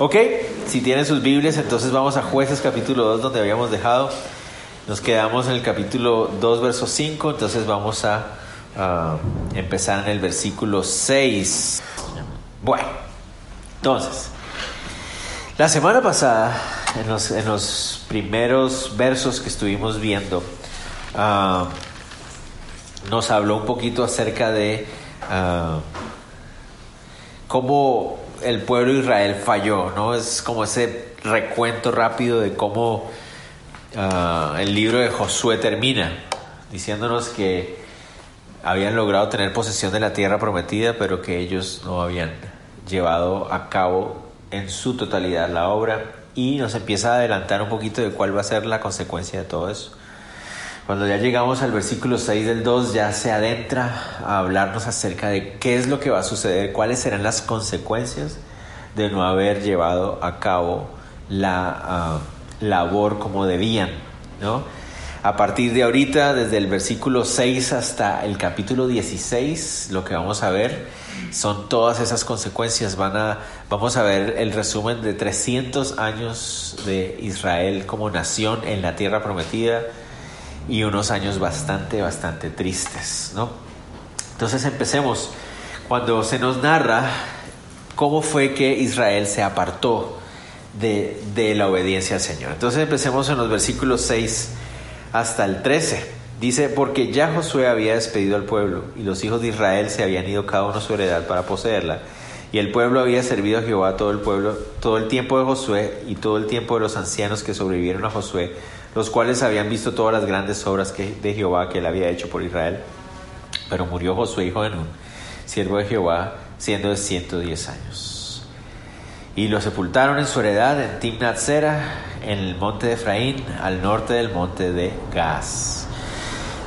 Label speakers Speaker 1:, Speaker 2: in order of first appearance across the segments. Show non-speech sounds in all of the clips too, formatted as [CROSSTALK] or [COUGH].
Speaker 1: Ok, si tienen sus Biblias, entonces vamos a jueces capítulo 2 donde habíamos dejado. Nos quedamos en el capítulo 2, verso 5, entonces vamos a, empezar en el versículo 6. Bueno, entonces, la semana pasada, en los, primeros versos que estuvimos viendo, uh, nos habló un poquito acerca de uh, cómo el pueblo de Israel falló, ¿no? Es como ese recuento rápido de cómo uh, el libro de Josué termina, diciéndonos que habían logrado tener posesión de la tierra prometida, pero que ellos no habían llevado a cabo en su totalidad la obra y nos empieza a adelantar un poquito de cuál va a ser la consecuencia de todo eso. Cuando ya llegamos al versículo 6 del 2 ya se adentra a hablarnos acerca de qué es lo que va a suceder, cuáles serán las consecuencias de no haber llevado a cabo la uh, labor como debían, ¿no? A partir de ahorita, desde el versículo 6 hasta el capítulo 16, lo que vamos a ver son todas esas consecuencias. Van a, vamos a ver el resumen de 300 años de Israel como nación en la tierra prometida y unos años bastante, bastante tristes, ¿no? Entonces empecemos. Cuando se nos narra cómo fue que Israel se apartó de, de la obediencia al Señor. Entonces empecemos en los versículos 6 hasta el 13. Dice, porque ya Josué había despedido al pueblo y los hijos de Israel se habían ido cada uno a su heredad para poseerla. Y el pueblo había servido a Jehová todo el pueblo, todo el tiempo de Josué y todo el tiempo de los ancianos que sobrevivieron a Josué, los cuales habían visto todas las grandes obras que, de Jehová que él había hecho por Israel. Pero murió Josué, hijo de Nun, siervo de Jehová, siendo de 110 años. Y lo sepultaron en su heredad en Timnat Sera, en el monte de Efraín, al norte del monte de Gaz.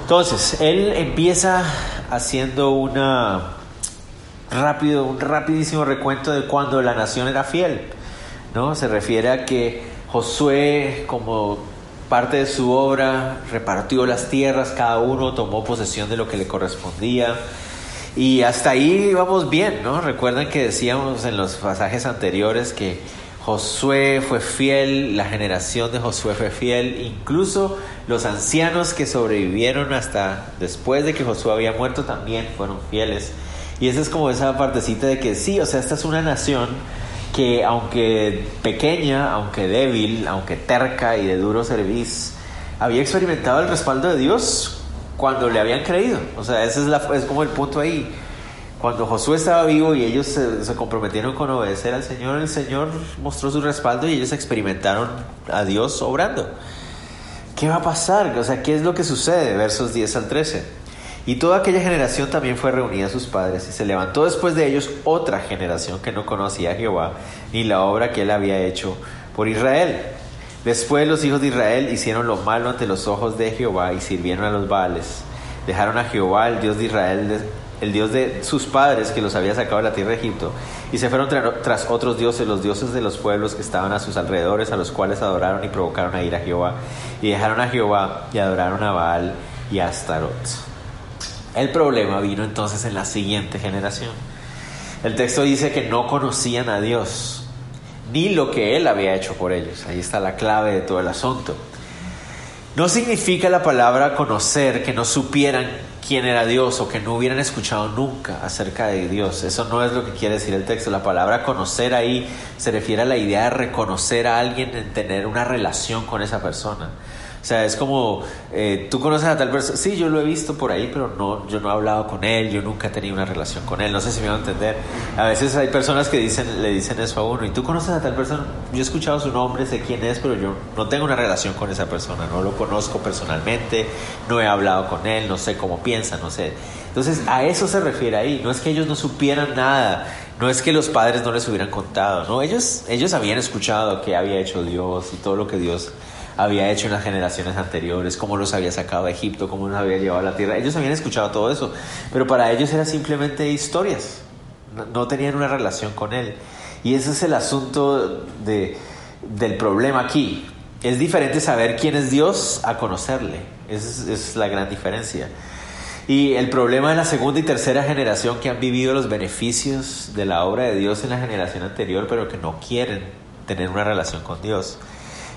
Speaker 1: Entonces, él empieza haciendo una rápido, un rapidísimo recuento de cuando la nación era fiel. ¿no? Se refiere a que Josué, como parte de su obra, repartió las tierras, cada uno tomó posesión de lo que le correspondía. Y hasta ahí vamos bien, ¿no? Recuerden que decíamos en los pasajes anteriores que Josué fue fiel, la generación de Josué fue fiel, incluso los ancianos que sobrevivieron hasta después de que Josué había muerto también fueron fieles. Y esa es como esa partecita de que sí, o sea, esta es una nación que aunque pequeña, aunque débil, aunque terca y de duro servicio, había experimentado el respaldo de Dios cuando le habían creído. O sea, ese es, es como el punto ahí. Cuando Josué estaba vivo y ellos se, se, comprometieron con obedecer al Señor, el Señor mostró su respaldo y ellos experimentaron a Dios obrando. ¿Qué va a pasar? O sea, ¿qué es lo que sucede? Versos 10 al 13. Y toda aquella generación también fue reunida a sus padres, y se levantó después de ellos otra generación que no conocía a Jehová, ni la obra que él había hecho por Israel. Después los hijos de Israel hicieron lo malo ante los ojos de Jehová y sirvieron a los Baales. Dejaron a Jehová, el Dios de Israel, el Dios de sus padres que los había sacado de la tierra de Egipto, y se fueron tra tras otros dioses, los dioses de los pueblos que estaban a sus alrededores, a los cuales adoraron y provocaron a ir a Jehová. Y dejaron a Jehová y adoraron a Baal y a Astarot. El problema vino entonces en la siguiente generación. El texto dice que no conocían a Dios, ni lo que Él había hecho por ellos. Ahí está la clave de todo el asunto. No significa la palabra conocer que no supieran quién era Dios o que no hubieran escuchado nunca acerca de Dios. Eso no es lo que quiere decir el texto. La palabra conocer ahí se refiere a la idea de reconocer a alguien, en tener una relación con esa persona. O sea, es como, eh, tú conoces a tal persona, sí, yo lo he visto por ahí, pero no, yo no he hablado con él, yo nunca he tenido una relación con él, no sé si me van a entender. A veces hay personas que le dicen eso a uno, y tú conoces a tal persona, yo he escuchado su nombre, sé quién es, pero yo no tengo una relación con esa persona, no lo conozco personalmente, no he hablado con él, no sé cómo piensa, no sé. Entonces, a eso se refiere ahí, no es que ellos no supieran nada, no es que los padres no les hubieran contado, no, ellos, ellos habían escuchado qué había hecho Dios y todo lo que Dios había hecho en las generaciones anteriores, cómo los había sacado de Egipto, cómo los había llevado a la tierra. Ellos habían escuchado todo eso, pero para ellos era simplemente historias, no, tenían una relación con Él. Y ese es el asunto de, del problema aquí. Es diferente saber quién es Dios a conocerle. Esa es, es la gran diferencia. Y el problema de la segunda y tercera generación que han vivido los beneficios de la obra de Dios en la generación anterior, pero que no quieren tener una relación con Dios.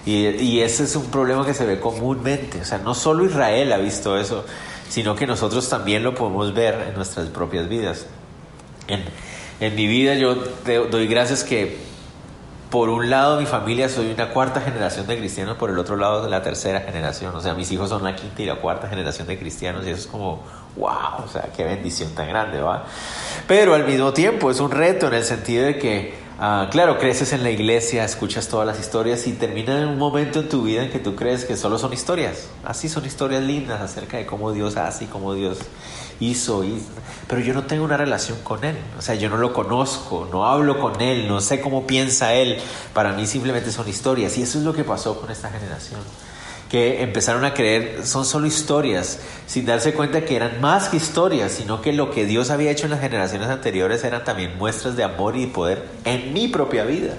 Speaker 1: Y, y, ese es un problema que se ve comúnmente. O sea, no solo Israel ha visto eso, sino que nosotros también lo podemos ver en nuestras propias vidas. En, en mi vida yo doy gracias que por un lado mi familia soy una cuarta generación de cristianos, por el otro lado la tercera generación. O sea, mis hijos son la quinta y la cuarta generación de cristianos y eso es como, wow, o sea, qué bendición tan grande, ¿va? Pero al mismo tiempo es un reto en el sentido de que, ah, claro, creces en la iglesia, escuchas todas las historias y termina en un momento en tu vida en que tú crees que solo son historias. Así son historias lindas acerca de cómo Dios hace y cómo Dios hizo, pero yo no tengo una relación con Él. O sea, yo no lo conozco, no hablo con Él, no sé cómo piensa Él. Para mí simplemente son historias. Y eso es lo que pasó con esta generación. Que empezaron a creer, son solo historias, sin darse cuenta que eran más que historias, sino que lo que Dios había hecho en las generaciones anteriores eran también muestras de amor y poder en mi propia vida.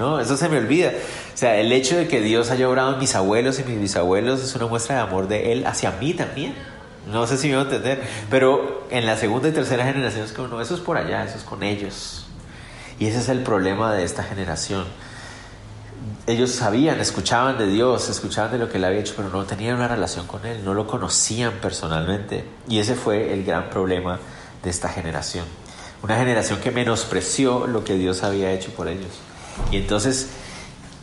Speaker 1: ¿no? Eso se me olvida. O sea, el hecho de que Dios haya obrado en mis abuelos y mis bisabuelos es una muestra de amor de Él hacia mí también. No sé si me voy a entender, pero en la segunda y tercera generación es como, no, eso es por allá, eso es con ellos. Y ese es el problema de esta generación. Ellos sabían, escuchaban de Dios, escuchaban de lo que Él había hecho, pero no tenían una relación con Él, no lo conocían personalmente. Y ese fue el gran problema de esta generación. Una generación que menospreció lo que Dios había hecho por ellos. Y entonces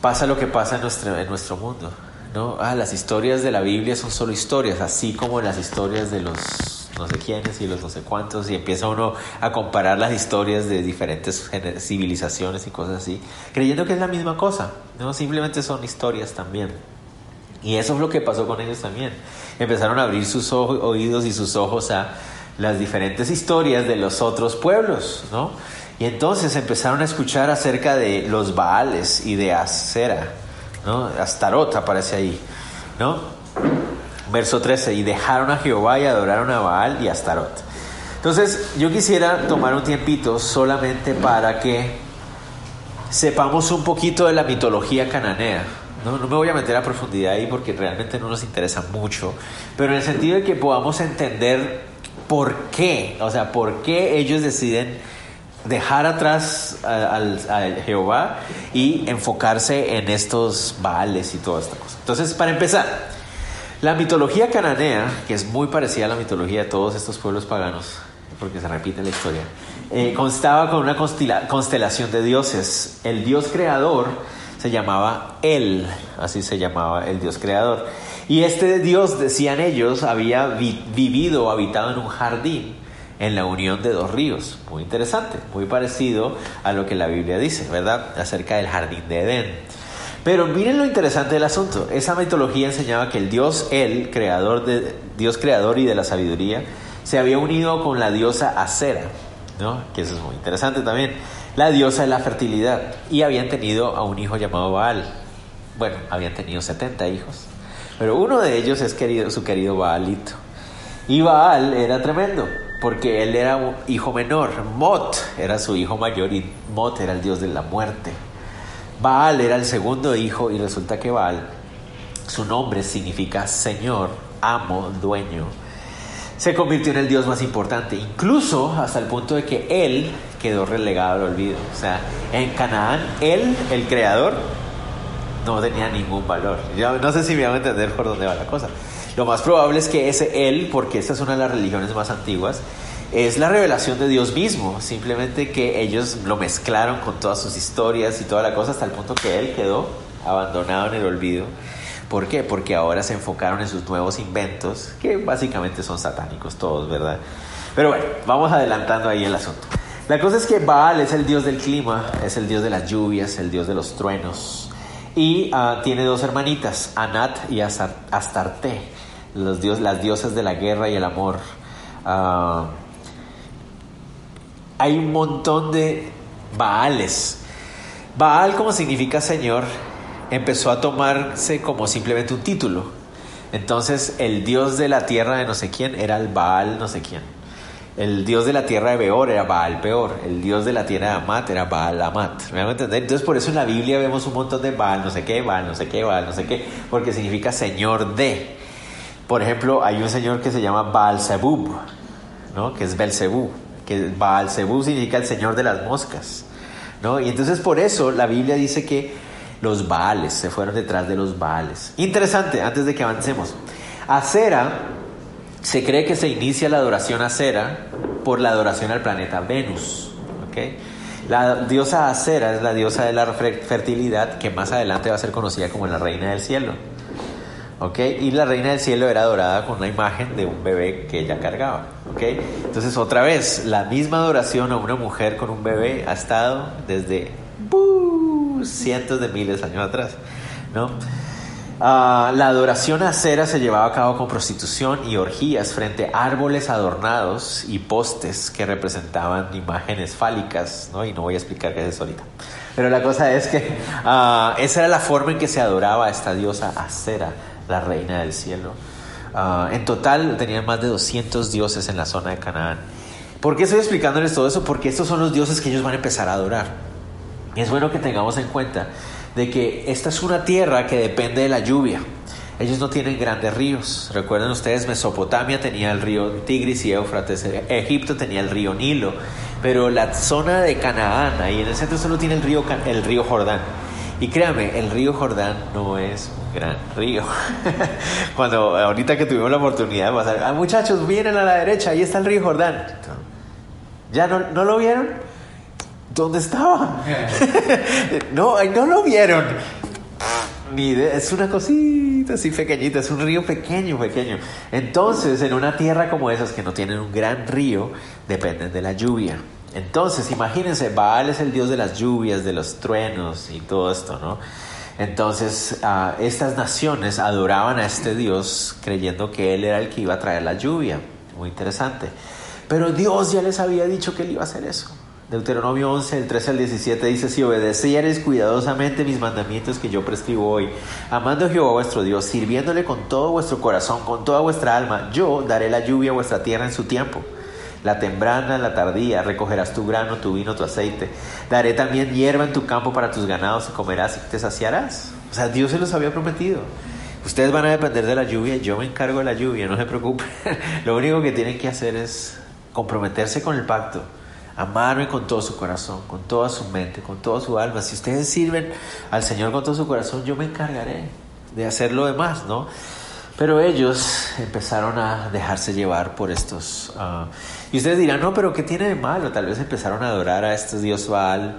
Speaker 1: pasa lo que pasa en nuestro, en nuestro mundo. ¿no? Ah, las historias de la Biblia son solo historias, así como las historias de los no sé quiénes y los no sé cuántos, y empieza uno a comparar las historias de diferentes civilizaciones y cosas así, creyendo que es la misma cosa, ¿no? Simplemente son historias también. Y eso es lo que pasó con ellos también. Empezaron a abrir sus oídos y sus ojos a las diferentes historias de los otros pueblos, ¿no? Y entonces empezaron a escuchar acerca de los Baales y de Acera ¿no? Astarot aparece ahí, ¿no? Verso 13, y dejaron a Jehová y adoraron a Baal y Astarot. Entonces, yo quisiera tomar un tiempito solamente para que sepamos un poquito de la mitología cananea. No, no me voy a meter a profundidad ahí porque realmente no nos interesa mucho, pero en el sentido de que podamos entender por qué, o sea, por qué ellos deciden dejar atrás a, Jehová y enfocarse en estos baales y toda esta cosa. Entonces, para empezar, la mitología cananea, que es muy parecida a la mitología de todos estos pueblos paganos, porque se repite la historia, eh, constaba con una constelación de dioses. El dios creador se llamaba El, así se llamaba el dios creador. Y este dios, decían ellos, había vivido habitado en un jardín en la unión de dos ríos. Muy interesante, muy parecido a lo que la Biblia dice, ¿verdad? Acerca del jardín de Edén. Pero miren lo interesante del asunto. Esa mitología enseñaba que el Dios, el creador de Dios creador y de la sabiduría, se había unido con la diosa Acera, ¿no? Que eso es muy interesante también. La diosa de la fertilidad y habían tenido a un hijo llamado Baal. Bueno, habían tenido 70 hijos, pero uno de ellos es su querido Baalito. Y Baal era tremendo porque él era un hijo menor. Mot era su hijo mayor y Mot era el dios de la muerte. Baal era el segundo hijo y resulta que Baal, su nombre significa Señor, amo, dueño. Se convirtió en el dios más importante, incluso hasta el punto de que él quedó relegado al olvido. O sea, en Canaán, él, el creador, no tenía ningún valor. Yo no sé si me van a entender por dónde va la cosa. Lo más probable es que ese Él, porque esta es una de las religiones más antiguas, es la revelación de Dios mismo, simplemente que ellos lo mezclaron con todas sus historias y toda la cosa hasta el punto que Él quedó abandonado en el olvido. ¿Por qué? Porque ahora se enfocaron en sus nuevos inventos, que básicamente son satánicos todos, ¿verdad? Pero bueno, vamos adelantando ahí el asunto. La cosa es que Baal es el dios del clima, es el dios de las lluvias, el dios de los truenos. Y ah, tiene dos hermanitas, Anat y Astarte los dios, las diosas de la guerra y el amor. Ah, hay un montón de Baales. Baal, como significa Señor, empezó a tomarse como simplemente un título. Entonces, el dios de la tierra de no sé quién era el Baal no sé quién. El dios de la tierra de Beor era Baal Peor. El dios de la tierra de Amat era Baal Amat. ¿Me? Entonces, por eso en la Biblia vemos un montón de Baal, no sé qué, Baal, no sé qué, Baal, no sé qué, porque significa Señor de. Por ejemplo, hay un señor que se llama Baal Zebub, ¿no? que es Belzebú, que Baal Zebub significa el señor de las moscas. ¿no? Y entonces por eso la Biblia dice que los Baales se fueron detrás de los Baales. Interesante, antes de que avancemos. Acera, se cree que se inicia la adoración a Cera por la adoración al planeta Venus. ¿okay? La diosa Acera es la diosa de la fertilidad que más adelante va a ser conocida como la reina del cielo. ¿Okay? Y la reina del cielo era adorada con una imagen de un bebé que ella cargaba. Entonces, otra vez, la misma adoración a una mujer con un bebé ha estado desde cientos de miles de años atrás. ¿no? Ah, la adoración a cera se llevaba a cabo con prostitución y orgías frente a árboles adornados y postes que representaban imágenes fálicas, ¿no? Y no voy a explicar qué es eso ahorita. Pero la cosa es que ah, esa era la forma en que se adoraba a esta diosa Acera, la reina del cielo. Ah, en total tenían más de 200 dioses en la zona de Canaán. ¿Por qué estoy explicándoles todo eso? Porque estos son los dioses que ellos van a empezar a adorar. Y es bueno que tengamos en cuenta de que esta es una tierra que depende de la lluvia. Ellos no tienen grandes ríos. Recuerden ustedes, Mesopotamia tenía el río Tigris y Éufrates, Egipto tenía el río Nilo, pero la zona de Canaán, ahí en el centro solo tiene el río Jordán. Y créanme, el río Jordán no es un gran río. [LAUGHS] Cuando ahorita que tuvimos la oportunidad de pasar, ah, muchachos, vienen a la derecha, ahí está el río Jordán. ¿Ya no, no lo vieron? ¿Dónde estaba? [LAUGHS] no, no lo vieron. Es una cosita así pequeñita, es un río pequeño, pequeño. Entonces, en una tierra como esas que no tienen un gran río, dependen de la lluvia. Entonces, imagínense, Baal es el dios de las lluvias, de los truenos y todo esto, ¿no? Entonces, ah, estas naciones adoraban a este dios creyendo que él era el que iba a traer la lluvia. Muy interesante. Pero Dios ya les había dicho que él iba a hacer eso. Deuteronomio 11, el 13 al 17 dice, si obedecieres cuidadosamente mis mandamientos que yo prescribo hoy, amando a Jehová vuestro Dios, sirviéndole con todo vuestro corazón, con toda vuestra alma, yo daré la lluvia a vuestra tierra en su tiempo. La temprana, la tardía, recogerás tu grano, tu vino, tu aceite. Daré también hierba en tu campo para tus ganados y comerás y te saciarás. O sea, Dios se los había prometido. Ustedes van a depender de la lluvia, yo me encargo de la lluvia, no se preocupen. [LAUGHS] Lo único que tienen que hacer es comprometerse con el pacto amarme con todo su corazón, con toda su mente, con toda su alma. Si ustedes sirven al Señor con todo su corazón, yo me encargaré de hacer lo demás, ¿no? Pero ellos empezaron a dejarse llevar por estos... Ah, y ustedes dirán, no, pero ¿qué tiene de malo? Tal vez empezaron a adorar a este Dios Baal,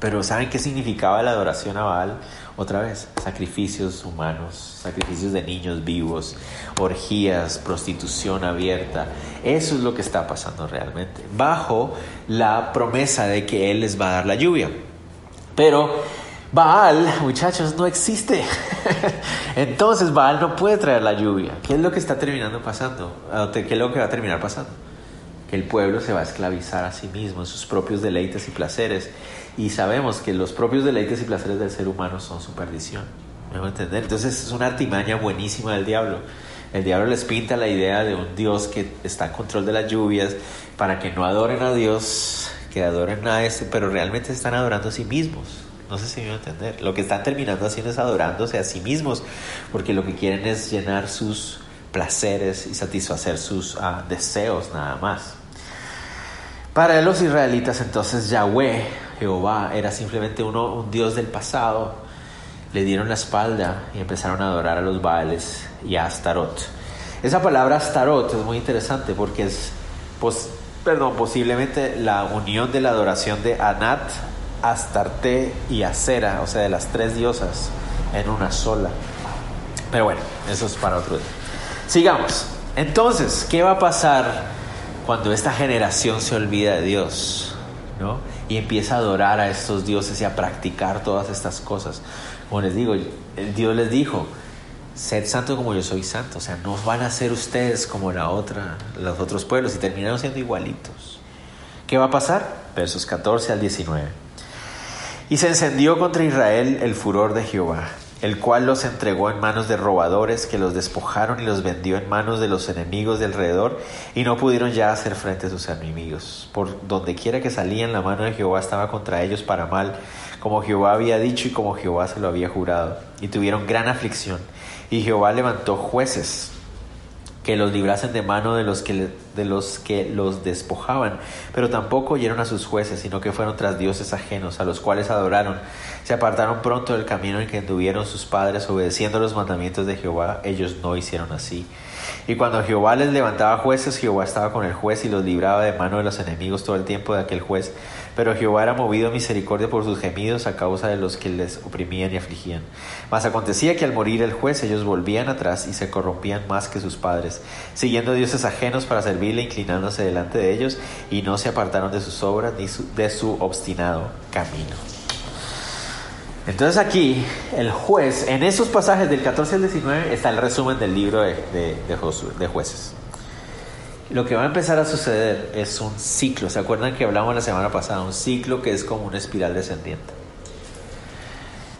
Speaker 1: pero ¿saben qué significaba la adoración a Baal? Otra vez, sacrificios humanos, sacrificios de niños vivos, orgías, prostitución abierta. Eso es lo que está pasando realmente, bajo la promesa de que Él les va a dar la lluvia. Pero Baal, muchachos, no existe. [LAUGHS] Entonces Baal no puede traer la lluvia. ¿Qué es lo que está terminando pasando? ¿Qué es lo que va a terminar pasando? Que el pueblo se va a esclavizar a sí mismo en sus propios deleites y placeres y sabemos que los propios deleites y placeres del ser humano son su perdición. ¿Me a entender? Entonces es una artimaña buenísima del diablo. El diablo les pinta la idea de un Dios que está en control de las lluvias para que no adoren a Dios, que adoren a ese, pero realmente están adorando a sí mismos. No sé si me va a entender. Lo que están terminando haciendo es adorándose a sí mismos, porque lo que quieren es llenar sus placeres y satisfacer sus ah, deseos nada más. Para los israelitas entonces Yahweh, Jehová, era simplemente uno, un Dios del pasado. Le dieron la espalda y empezaron a adorar a los Baales y a Astarot. Esa palabra Astarot es muy interesante porque es, pues, perdón, posiblemente la unión de la adoración de Anat, Astarte y Acera, o sea, de las tres diosas en una sola. Pero bueno, eso es para otro día. Sigamos. Entonces, ¿qué va a pasar? Cuando esta generación se olvida de Dios, ¿no? Y empieza a adorar a estos dioses y a practicar todas estas cosas. Como les digo, Dios les dijo, sed santo como yo soy santo. O sea, no van a ser ustedes como la otra, los otros pueblos y terminaron siendo igualitos. ¿Qué va a pasar? Versos 14 al 19. Y se encendió contra Israel el furor de Jehová el cual los entregó en manos de robadores que los despojaron y los vendió en manos de los enemigos de alrededor y no pudieron ya hacer frente a sus enemigos. Por donde quiera que salían, la mano de Jehová estaba contra ellos para mal, como Jehová había dicho y como Jehová se lo había jurado. Y tuvieron gran aflicción. Y Jehová levantó jueces que los librasen de mano de los que, de los que los despojaban, pero tampoco oyeron a sus jueces, sino que fueron tras dioses ajenos, a los cuales adoraron. Se apartaron pronto del camino en que anduvieron sus padres, obedeciendo los mandamientos de Jehová, ellos no hicieron así. Y cuando Jehová les levantaba jueces, Jehová estaba con el juez y los libraba de mano de los enemigos todo el tiempo de aquel juez. Pero Jehová era movido a misericordia por sus gemidos a causa de los que les oprimían y afligían. Mas acontecía que al morir el juez ellos volvían atrás y se corrompían más que sus padres, siguiendo dioses ajenos para servirle, inclinándose delante de ellos, y no se apartaron de sus obras ni de su obstinado camino. Entonces aquí el juez, en esos pasajes del 14 al 19 está el resumen del libro de, de, de jueces lo que va a empezar a suceder es un ciclo. ¿Se acuerdan que hablamos la semana pasada? Un ciclo que es como una espiral descendiente.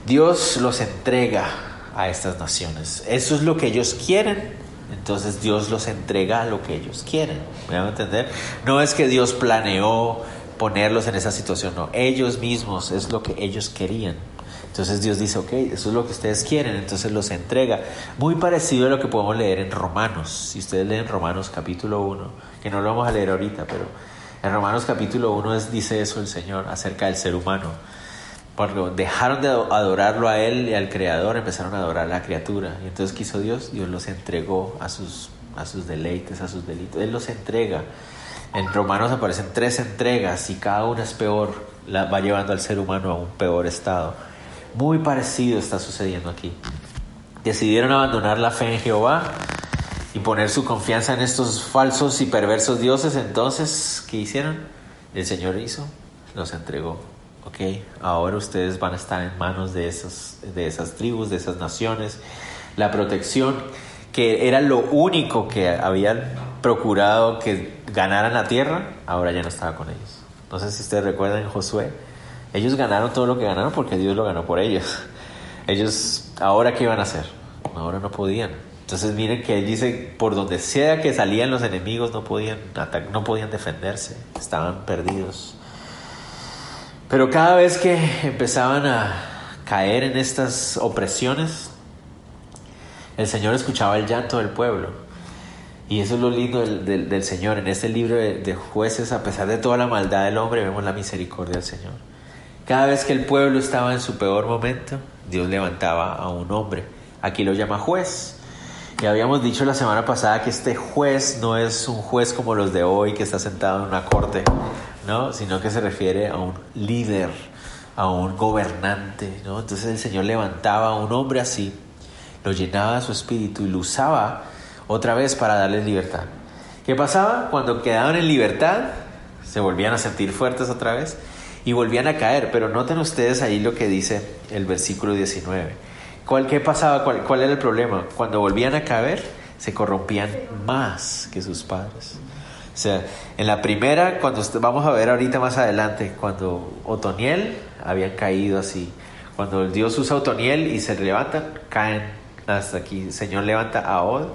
Speaker 1: Dios los entrega a estas naciones. Eso es lo que ellos quieren. Entonces Dios los entrega a lo que ellos quieren. ¿Me entender? No es que Dios planeó ponerlos en esa situación, no. Ellos mismos es lo que ellos querían. Entonces Dios dice, ok, eso es lo que ustedes quieren, entonces los entrega. Muy parecido a lo que podemos leer en Romanos. Si ustedes leen Romanos capítulo 1, que no lo vamos a leer ahorita, pero en Romanos capítulo 1 es, dice eso el Señor acerca del ser humano. Porque dejaron de adorarlo a Él y al Creador, empezaron a adorar a la criatura. Y entonces quiso Dios, Dios los entregó a sus, a sus deleites, a sus delitos. Él los entrega. En Romanos aparecen tres entregas y cada una es peor, va llevando al ser humano a un peor estado. Muy parecido está sucediendo aquí. Decidieron abandonar la fe en Jehová y poner su confianza en estos falsos y perversos dioses. Entonces, ¿qué hicieron? El Señor hizo, los entregó. Ok, ahora ustedes van a estar en manos de, esos, de esas tribus, de esas naciones. La protección, que era lo único que habían procurado que ganaran la tierra, ahora ya no estaba con ellos. No sé si ustedes recuerdan Josué ellos ganaron todo lo que ganaron porque Dios lo ganó por ellos. Ellos, ¿ahora qué iban a hacer? Ahora no podían. Entonces miren que él dice, por donde sea que salían los enemigos no podían, no podían defenderse, estaban perdidos. Pero cada vez que empezaban a caer en estas opresiones, el Señor escuchaba el llanto del pueblo. Y eso es lo lindo del, Señor. En este libro de, de jueces, a pesar de toda la maldad del hombre, vemos la misericordia del Señor. Cada vez que el pueblo estaba en su peor momento, Dios levantaba a un hombre. Aquí lo llama juez. Y habíamos dicho la semana pasada que este juez no es un juez como los de hoy que está sentado en una corte, ¿no? sino que se refiere a un líder, a un gobernante. ¿no? Entonces el Señor levantaba a un hombre así, lo llenaba de su espíritu y lo usaba otra vez para darles libertad. ¿Qué pasaba? Cuando quedaban en libertad, se volvían a sentir fuertes otra vez y volvían a caer. Pero noten ustedes ahí lo que dice el versículo 19. ¿Cuál, ¿Qué pasaba? ¿Cuál, ¿Cuál era el problema? Cuando volvían a caer, se corrompían más que sus padres. O sea, en la primera, cuando vamos a ver ahorita más adelante, cuando Otoniel habían caído así. Cuando Dios usa Otoniel y se levantan, caen hasta aquí. El Señor levanta a Od,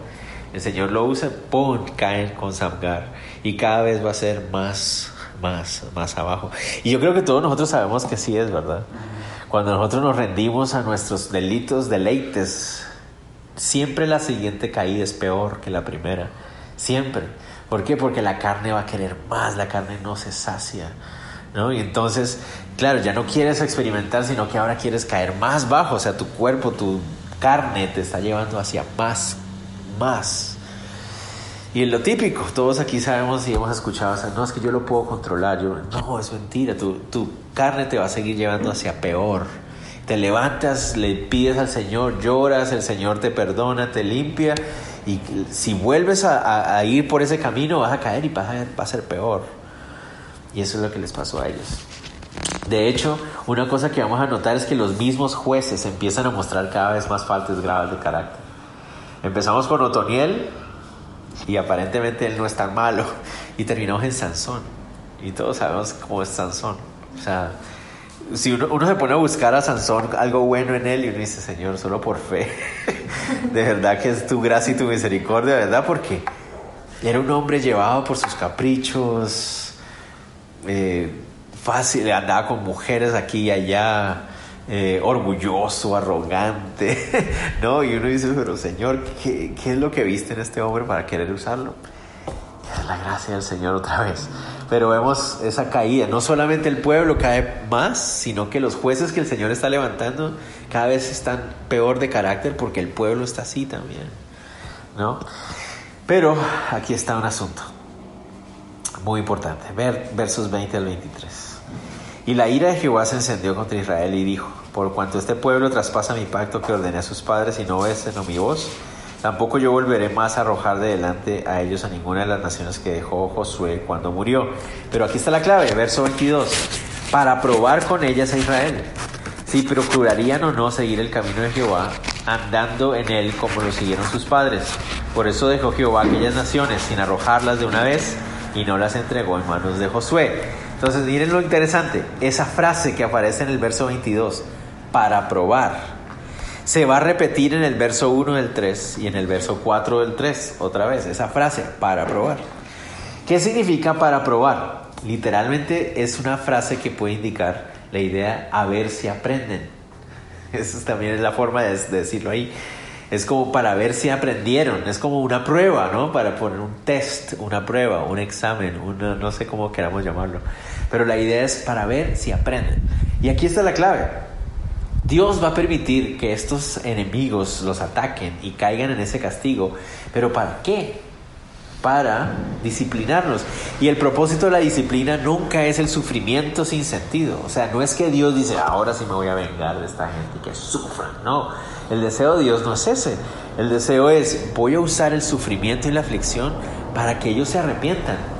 Speaker 1: el Señor lo usa, ¡pum! caen con Samgar. Y cada vez va a ser más más, más abajo. Y yo creo que todos nosotros sabemos que sí es, ¿verdad? Cuando nosotros nos rendimos a nuestros delitos, deleites, siempre la siguiente caída es peor que la primera. Siempre. ¿Por qué? Porque la carne va a querer más, la carne no se sacia. ¿no? Y entonces, claro, ya no quieres experimentar, sino que ahora quieres caer más bajo. O sea, tu cuerpo, tu carne te está llevando hacia más, más. Y en lo típico, todos aquí sabemos y hemos escuchado, no es que yo lo puedo controlar, yo, no, es mentira, tu, tu carne te va a seguir llevando hacia peor. Te levantas, le pides al Señor, lloras, el Señor te perdona, te limpia y si vuelves a, ir por ese camino vas a caer y va a ser peor. Y eso es lo que les pasó a ellos. De hecho, una cosa que vamos a notar es que los mismos jueces empiezan a mostrar cada vez más faltas graves de carácter. Empezamos con Otoniel, y aparentemente él no es tan malo. Y terminamos en Sansón. Y todos sabemos cómo es Sansón. O sea, si uno, uno, se pone a buscar a Sansón algo bueno en él y uno dice, Señor, solo por fe. [LAUGHS] de verdad que es tu gracia y tu misericordia, ¿verdad? Porque era un hombre llevado por sus caprichos, eh, fácil, andaba con mujeres aquí y allá, eh, orgulloso, arrogante, [LAUGHS] ¿no? Y uno dice, pero Señor, ¿qué, ¿qué, es lo que viste en este hombre para querer usarlo? Es la gracia del Señor otra vez. Pero vemos esa caída, no solamente el pueblo cae más, sino que los jueces que el Señor está levantando cada vez están peor de carácter porque el pueblo está así también, ¿no? Pero aquí está un asunto muy importante, ver versos 20 al 23. Y la ira de Jehová se encendió contra Israel y dijo, por cuanto este pueblo traspasa mi pacto que ordené a sus padres y no obedecen a mi voz, tampoco yo volveré más a arrojar de delante a ellos a ninguna de las naciones que dejó Josué cuando murió. Pero aquí está la clave, verso 22, para probar con ellas a Israel, si procurarían o no seguir el camino de Jehová, andando en él como lo siguieron sus padres. Por eso dejó Jehová aquellas naciones sin arrojarlas de una vez y no las entregó en manos de Josué entonces, miren lo interesante, esa frase que aparece en el verso 22, para probar, se va a repetir en el verso 1 del 3 y en el verso 4 del 3, otra vez, esa frase, para probar. ¿Qué significa para probar? Literalmente es una frase que puede indicar la idea a ver si aprenden. [LAUGHS] Esa también es la forma de decirlo ahí es como para ver si aprendieron, es como una prueba, ¿no? Para poner un test, una prueba, un examen, una, no sé cómo queramos llamarlo. Pero la idea es para ver si aprenden. Y aquí está la clave. Dios va a permitir que estos enemigos los ataquen y caigan en ese castigo. Pero ¿para qué? Para disciplinarlos. Y el propósito de la disciplina nunca es el sufrimiento sin sentido. O sea, no es que Dios dice, ahora sí me voy a vengar de esta gente que sufran. No, el deseo de Dios no es ese. El deseo es, voy a usar el sufrimiento y la aflicción para que ellos se arrepientan.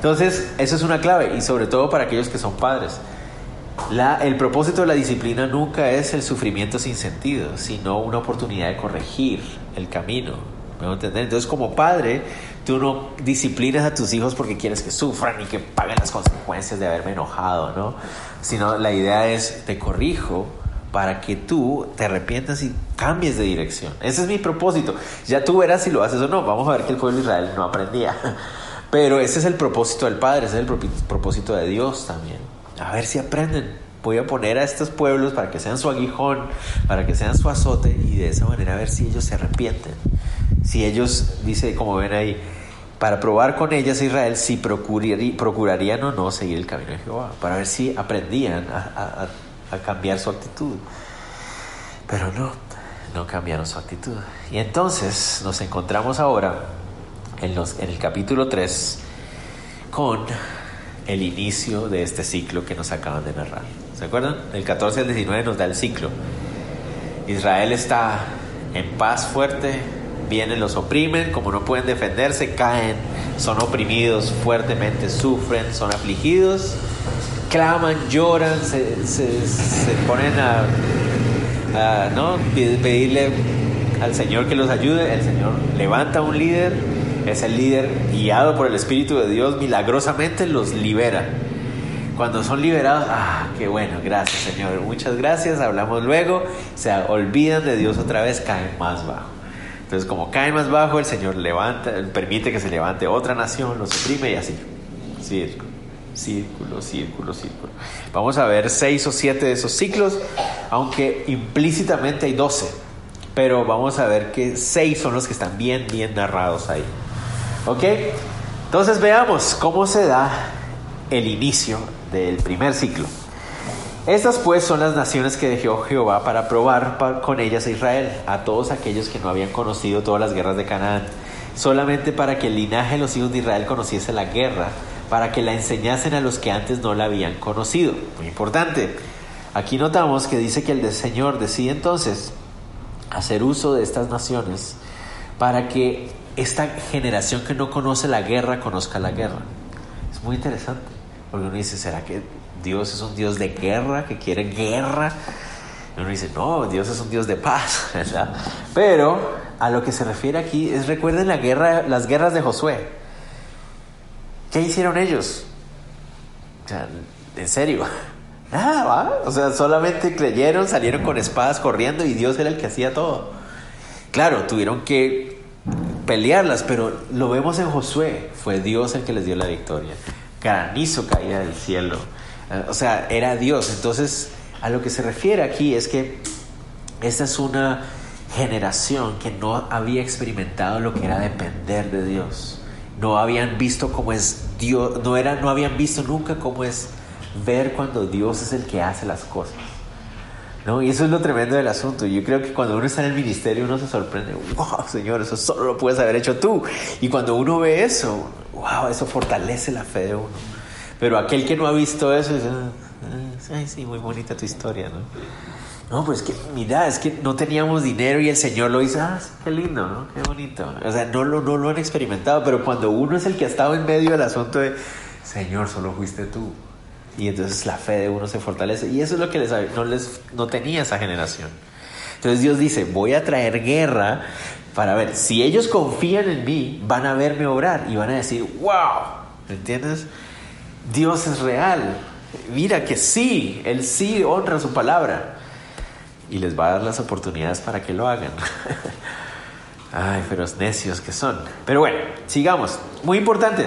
Speaker 1: Entonces, eso es una clave y sobre todo para aquellos que son padres. El propósito de la disciplina nunca es el sufrimiento sin sentido, sino una oportunidad de corregir el camino. ¿Me entender? Entonces, como padre, tú no disciplinas a tus hijos porque quieres que sufran y que paguen las consecuencias de haberme enojado, ¿no? Sino la idea es, te corrijo para que tú te arrepientas y cambies de dirección. Ese es mi propósito. Ya tú verás si lo haces o no. Vamos a ver que el pueblo de Israel no aprendía. Pero ese es el propósito del Padre, ese es el propósito de Dios también. A ver si aprenden. Voy a poner a estos pueblos para que sean su aguijón, para que sean su azote y de esa manera a ver si ellos se arrepienten. Si ellos, dice como ven ahí, para probar con ellas a Israel si procurarían o no seguir el camino de Jehová, para ver si aprendían a a cambiar su actitud. Pero no, no cambiaron su actitud. Y entonces nos encontramos ahora en, los, en el capítulo 3 con el inicio de este ciclo que nos acaban de narrar. ¿Se acuerdan? El 14 al 19 nos da el ciclo. Israel está en paz fuerte, vienen, los oprimen, como no pueden defenderse, caen, son oprimidos fuertemente, sufren, son afligidos claman, lloran, se, se, ponen a, ¿no? pedirle al Señor que los ayude. El Señor levanta un líder, es el líder guiado por el Espíritu de Dios, milagrosamente los libera. Cuando son liberados, ah, qué bueno, gracias Señor, muchas gracias, hablamos luego, se olvidan de Dios otra vez, caen más bajo. Entonces, como caen más bajo, el Señor levanta, permite que se levante otra nación, los oprime y así. Sí, círculo, círculo, círculo. Vamos a ver seis o siete de esos ciclos, aunque implícitamente hay doce, pero vamos a ver que seis son los que están bien, bien narrados ahí. ¿Ok? Entonces veamos cómo se da el inicio del primer ciclo. Estas pues son las naciones que dejó Jehová para probar con ellas a Israel, a todos aquellos que no habían conocido todas las guerras de Canaán, solamente para que el linaje de los hijos de Israel conociese la guerra para que la enseñasen a los que antes no la habían conocido. Muy importante. Aquí notamos que dice que el Señor decide entonces hacer uso de estas naciones para que esta generación que no conoce la guerra conozca la guerra. Es muy interesante, porque uno dice, ¿será que Dios es un Dios de guerra, que quiere guerra? Y uno dice, no, Dios es un Dios de paz, [LAUGHS] ¿verdad? Pero a lo que se refiere aquí es, recuerden la guerra, las guerras de Josué. ¿Qué hicieron ellos? O sea, en serio. [LAUGHS] Nada. O sea, solamente creyeron, salieron con espadas corriendo y Dios era el que hacía todo. Claro, tuvieron que pelearlas, pero lo vemos en Josué. Fue Dios el que les dio la victoria. Granizo caía del cielo. O sea, era Dios. Entonces, A lo que se refiere aquí es que esta es una generación que no había experimentado lo que era depender de Dios. No habían visto cómo es Dios, no, era, no habían visto nunca cómo es ver cuando Dios es el que hace las cosas. ¿No? Y eso es lo tremendo del asunto. Yo creo que cuando uno está en el ministerio uno se sorprende, wow, Señor, eso solo lo puedes haber hecho tú. Y cuando uno ve eso, wow, eso fortalece la fe de uno. Pero aquel que no ha visto eso dice, ah, ay, sí, muy bonita tu historia, ¿no? No, pues que, mira, es que no teníamos dinero y el Señor lo hizo, ah, qué lindo. Qué bonito. O sea, no lo, no lo han experimentado, pero cuando uno es el que ha estado en medio del asunto de, Señor, solo fuiste tú. Y entonces la fe de uno se fortalece. Y eso es lo que les, no, les, no tenía esa generación. Entonces Dios dice, voy a traer guerra para ver, si ellos confían en mí, van a verme obrar y van a decir, wow, ¿me entiendes? Dios es real. Mira que sí, Él sí honra su palabra. Y les va a dar las oportunidades para que lo hagan. [LAUGHS] Ay, pero necios que son. Pero bueno, sigamos. Muy importante.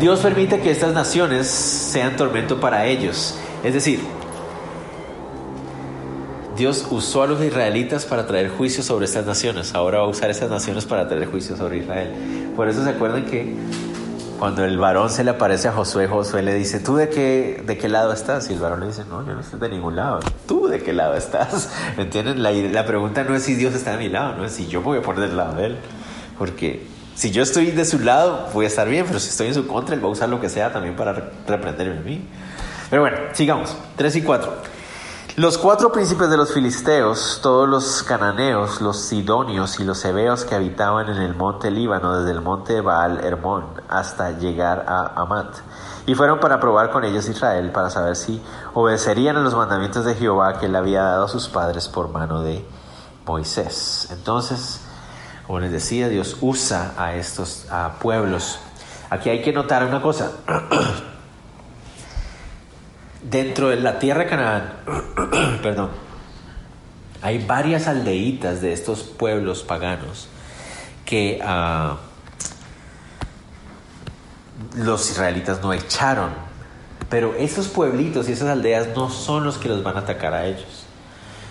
Speaker 1: Dios permite que estas naciones sean tormento para ellos. Es decir, Dios usó a los israelitas para traer juicio sobre estas naciones. Ahora va a usar estas naciones para traer juicio sobre Israel. Por eso se acuerdan que cuando el varón se le aparece a Josué, Josué le dice, ¿tú de qué, de qué lado estás? Y el varón le dice, no, yo no estoy de ningún lado. ¿Tú de qué lado estás? [LAUGHS] ¿Me entienden? La, la pregunta no es si Dios está a mi lado, no es si yo voy a poner del lado de él. Porque si yo estoy de su lado, voy a estar bien, pero si estoy en su contra, él va a usar lo que sea también para reprenderme a mí. Pero bueno, sigamos. 3 y 4. Los cuatro príncipes de los filisteos, todos los cananeos, los sidonios y los hebeos que habitaban en el monte Líbano, desde el monte Baal Hermón hasta llegar a Amat, y fueron para probar con ellos Israel para saber si obedecerían a los mandamientos de Jehová que él había dado a sus padres por mano de Moisés. Entonces, como les decía, Dios usa a estos pueblos. Aquí hay que notar una cosa. [CLEARS THROAT] Dentro de la tierra de Canaán, [CLEARS THROAT] perdón, hay varias aldeitas de estos pueblos paganos que ah, los israelitas no echaron. Pero esos pueblitos y esas aldeas no son los que los van a atacar a ellos.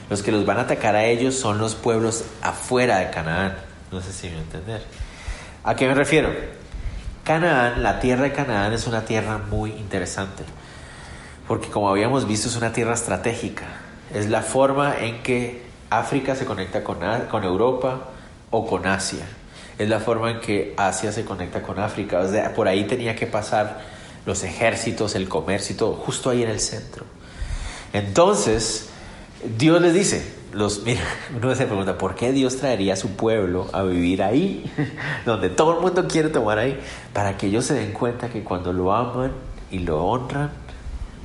Speaker 1: Los que los van a atacar a ellos son los pueblos afuera de Canaán. No sé si me entender. ¿A qué me refiero? Canaán, la tierra de Canaán es una tierra muy interesante, porque como habíamos visto es una tierra estratégica. Es la forma en que África se conecta con, con Europa o con Asia. Es la forma en que Asia se conecta con África. por ahí tenía que pasar los ejércitos, el comercio y todo, justo ahí en el centro. Entonces, Dios les dice, los, [LAUGHS] mira, uno se pregunta, ¿por qué Dios traería a su pueblo a vivir ahí, [LAUGHS] donde todo el mundo quiere tomar ahí? Para que ellos se den cuenta que cuando lo aman y lo honran,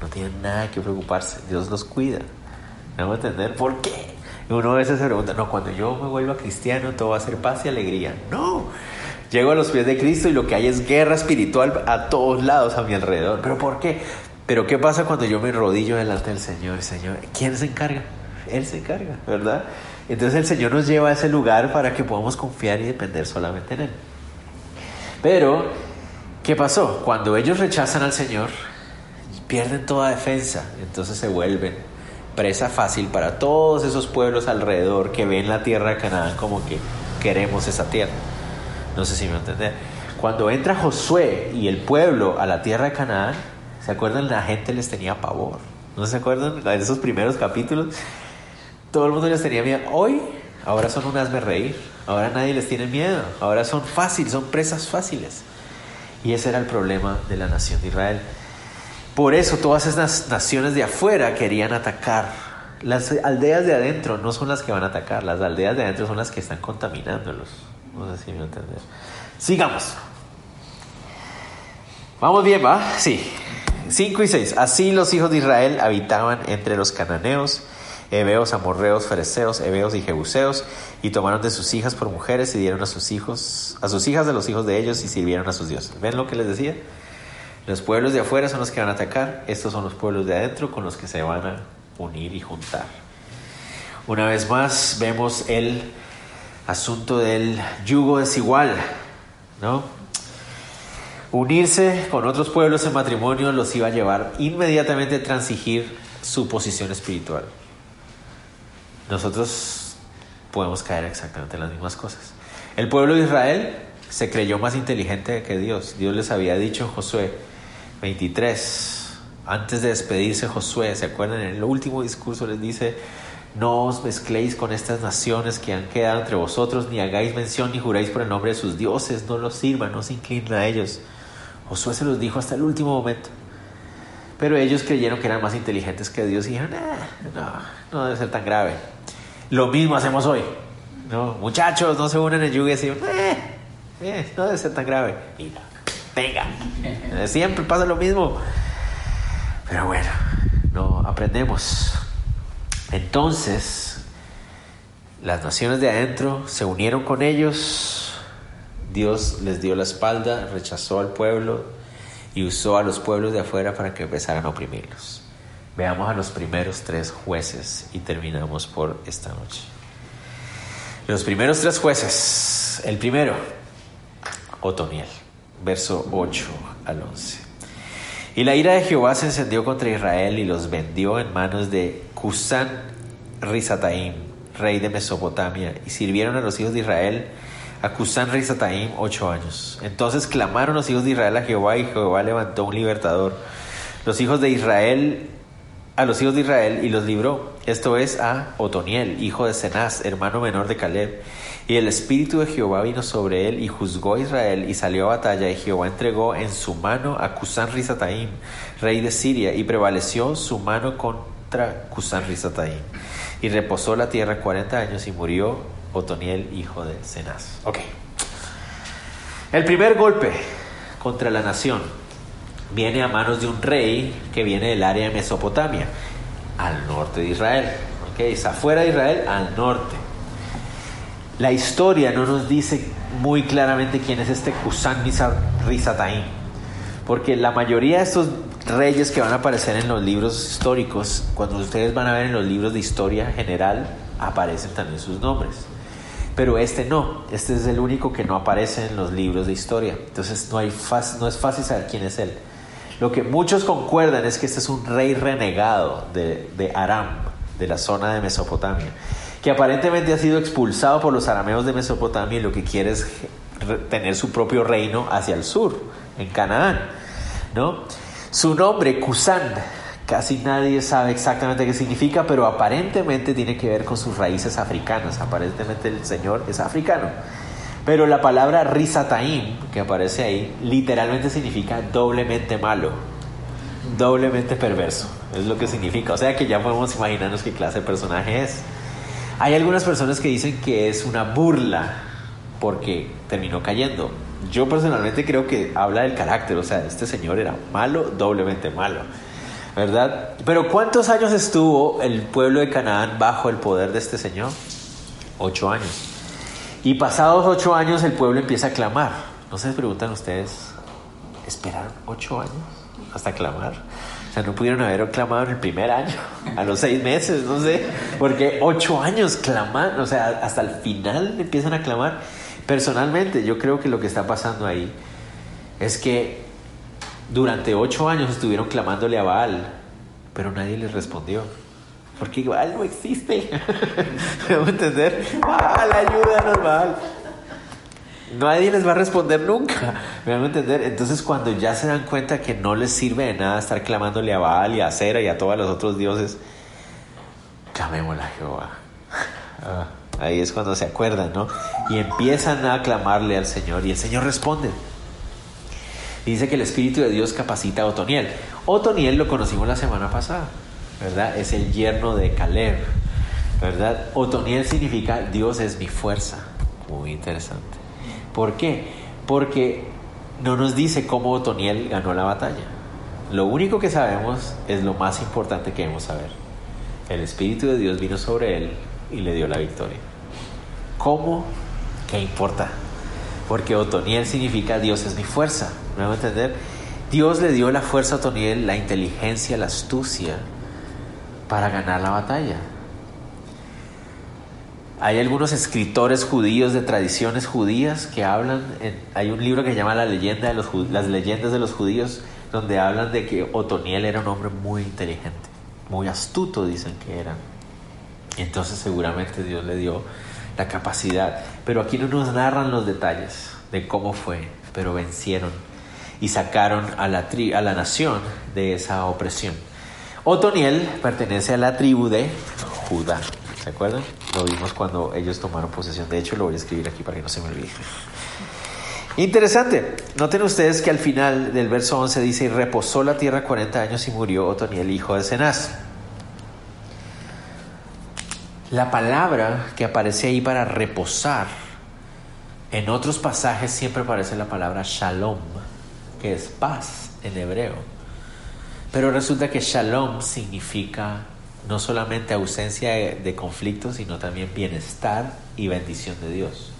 Speaker 1: no tienen nada que preocuparse, Dios los cuida. Vamos a entender por qué. Uno a veces se pregunta, no, cuando yo me vuelva cristiano todo va a ser paz y alegría. No, llego a los pies de Cristo y lo que hay es guerra espiritual a todos lados a mi alrededor. ¿Pero por qué? Pero ¿qué pasa cuando yo me rodillo delante del Señor? Señor, ¿quién se encarga? [LAUGHS] Él se encarga, ¿verdad? Entonces el Señor nos lleva a ese lugar para que podamos confiar y depender solamente en Él. Pero, ¿qué pasó? Cuando ellos rechazan al Señor, pierden toda defensa, entonces se vuelven presa fácil para todos esos pueblos alrededor que ven la tierra de Canaán como que queremos esa tierra. No sé si me entender. Cuando entra Josué y el pueblo a la tierra de Canaán, ¿se acuerdan? La gente les tenía pavor. ¿No se acuerdan de esos primeros capítulos? Todo el mundo les tenía miedo. Hoy, ahora son un hazme reír. Ahora nadie les tiene miedo. Ahora son fáciles, son presas fáciles. Y ese era el problema de la nación de Israel. Por eso todas esas naciones de afuera querían atacar. Las aldeas de adentro no son las que van a atacar. Las aldeas de adentro son las que están contaminándolos. No sé si me entender. Sigamos. Vamos bien, ¿va? Sí. 5 y 6. Así los hijos de Israel habitaban entre los cananeos hebeos, amorreos, fereceos, hebeos y jebuseos, y tomaron de sus hijas por mujeres y dieron a sus hijos, a sus hijas de los hijos de ellos y sirvieron a sus dioses. ¿Ven lo que les decía? Los pueblos de afuera son los que van a atacar, estos son los pueblos de adentro con los que se van a unir y juntar. Una vez más vemos el asunto del yugo desigual, ¿no? Unirse con otros pueblos en matrimonio los iba a llevar inmediatamente a transigir su posición espiritual. Nosotros podemos caer exactamente en las mismas cosas. El pueblo de Israel se creyó más inteligente que Dios. Dios les había dicho Josué 23, antes de despedirse Josué, ¿se acuerdan? En el último discurso les dice, no os mezcléis con estas naciones que han quedado entre vosotros, ni hagáis mención ni juráis por el nombre de sus dioses, no los sirvan, no se inclinen a ellos. Josué se los dijo hasta el último momento. Pero ellos creyeron que eran más inteligentes que Dios y dijeron, no, no debe ser tan grave. Lo mismo hacemos hoy. No, muchachos, no se unen en yugo y eh, eh, no debe ser tan grave. Mira, venga. [LAUGHS] Siempre pasa lo mismo. Pero bueno, no aprendemos. Entonces, las naciones de adentro se unieron con ellos. Dios les dio la espalda, rechazó al pueblo y usó a los pueblos de afuera para que empezaran a oprimirlos. Veamos a los primeros tres jueces y terminamos por esta noche. Los primeros tres jueces. El primero, Otoniel, verso 8 al 11. Y la ira de Jehová se encendió contra Israel y los vendió en manos de Cusán Rizataim, rey de Mesopotamia, y sirvieron a los hijos de Israel a Cusán Rizataim ocho años. Entonces clamaron los hijos de Israel a Jehová y Jehová levantó un libertador. Los hijos de Israel a los hijos de Israel y los libró. Esto es a Otoniel, hijo de Cenaz, hermano menor de Caleb. Y el espíritu de Jehová vino sobre él y juzgó a Israel y salió a batalla y Jehová entregó en su mano a Cusán Rizataim, rey de Siria, y prevaleció su mano contra Cusán Rizataim. Y reposó la tierra cuarenta años y murió Otoniel, hijo de Cenaz. Ok. El primer golpe contra la nación viene a manos de un rey que viene del área de Mesopotamia, al norte de Israel. Ok, es afuera de Israel, al norte. La historia no nos dice muy claramente quién es este Kusan Rizataim, porque la mayoría de estos reyes que van a aparecer en los libros históricos, cuando ustedes van a ver en los libros de historia general, aparecen también sus nombres pero este no, este es el único que no aparece en los libros de historia, entonces no, es fácil saber quién es él. Lo que muchos concuerdan es que este es un rey renegado de, de Aram, de la zona de Mesopotamia, que aparentemente ha sido expulsado por los arameos de Mesopotamia y lo que quiere es tener su propio reino hacia el sur, en Canaán. ¿no? Su nombre, Cusán, Casi nadie sabe exactamente qué significa, pero aparentemente tiene que ver con sus raíces africanas. Aparentemente el Señor es africano. Pero la palabra risataim, que aparece ahí, literalmente significa doblemente malo, doblemente perverso. Es lo que significa. O sea que ya podemos imaginarnos qué clase de personaje es. Hay algunas personas que dicen que es una burla porque terminó cayendo. Yo personalmente creo que habla del carácter. O sea, este señor era malo, doblemente malo. ¿Verdad? Pero ¿cuántos años estuvo el pueblo de Canaán bajo el poder de este Señor? Ocho años. Y pasados ocho años el pueblo empieza a clamar. ¿No se preguntan ustedes? ¿Esperaron ocho años hasta clamar? O sea, no pudieron haber clamado en el primer año, a los seis meses, no sé, porque ocho años claman, o sea, hasta el final empiezan a clamar. Personalmente, yo creo que lo que está pasando ahí es que durante ocho años estuvieron clamándole a Baal, pero nadie les respondió. Porque Baal no existe. [LAUGHS] ¿Me a entender? Baal, ayúdanos, Baal. Nadie les va a responder nunca. ¿Me van a entender? Entonces, cuando ya se dan cuenta que no les sirve de nada estar clamándole a Baal y a Cera y a todos los otros dioses, clamémosle a Jehová. Ah, ahí es cuando se acuerdan, ¿no? Y empiezan a clamarle al Señor y el Señor responde dice que el Espíritu de Dios capacita a Otoniel. Otoniel lo conocimos la semana pasada, ¿verdad? Es el yerno de Caleb, ¿verdad? Otoniel significa Dios es mi fuerza. Muy interesante. ¿Por qué? Porque no nos dice cómo Otoniel ganó la batalla. Lo único que sabemos es lo más importante que debemos saber. El Espíritu de Dios vino sobre él y le dio la victoria. ¿Cómo? ¿Qué importa? Porque Otoniel significa Dios es mi fuerza. ¿Me a entender? Dios le dio la fuerza a Otoniel, la inteligencia, la astucia para ganar la batalla. Hay algunos escritores judíos de tradiciones judías que hablan, hay un libro que se llama la leyenda de los, Las leyendas de los judíos, donde hablan de que Otoniel era un hombre muy inteligente, muy astuto, dicen que era. Entonces seguramente Dios le dio la capacidad. Pero aquí no nos narran los detalles de cómo fue, pero vencieron y sacaron a la, a la nación de esa opresión. Otoniel pertenece a la tribu de Judá. ¿Se acuerdan? Lo vimos cuando ellos tomaron posesión. De hecho, lo voy a escribir aquí para que no se me olvide. Interesante. Noten ustedes que al final del verso 11 dice, y reposó la tierra 40 años y murió Otoniel, hijo de Cenaz. La palabra que aparece ahí para reposar, en otros pasajes siempre aparece la palabra shalom, es paz en hebreo. Pero resulta que shalom significa no solamente ausencia de conflictos, sino también bienestar y bendición de Dios.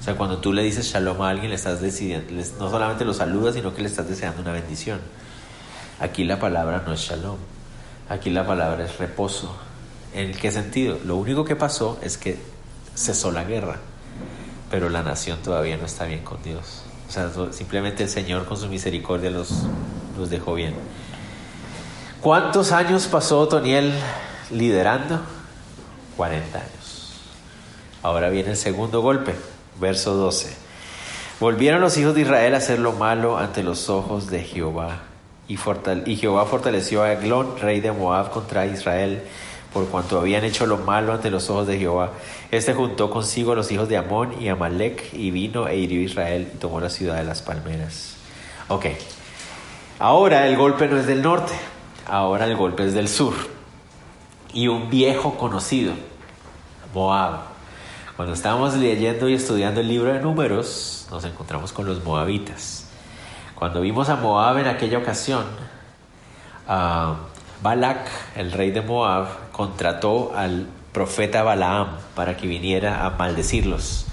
Speaker 1: O sea, cuando tú le dices shalom a alguien, le estás decidiendo, no solamente lo saludas, sino que le estás deseando una bendición. Aquí la palabra no es shalom, aquí la palabra es reposo. ¿En qué sentido? Lo único que pasó es que cesó la guerra, pero la nación todavía no está bien con Dios. O sea, simplemente el Señor con su misericordia los, los dejó bien. ¿Cuántos años pasó Otoniel liderando? 40 años. Ahora viene el segundo golpe verso 12. Volvieron los hijos de Israel a hacer lo malo ante los ojos de Jehová. Y, y Jehová fortaleció a Eglón, rey de Moab, contra Israel, por cuanto habían hecho lo malo ante los ojos de Jehová. Este juntó consigo a los hijos de Amón y Amalek, y vino e hirió Israel y tomó la ciudad de las palmeras. Ok, ahora el golpe no es del norte, ahora el golpe es del sur. Y un viejo conocido, Moab, cuando estábamos leyendo y estudiando el libro de números, nos encontramos con los moabitas. Cuando vimos a Moab en aquella ocasión, uh, Balak, el rey de Moab, contrató al profeta Balaam para que viniera a maldecirlos.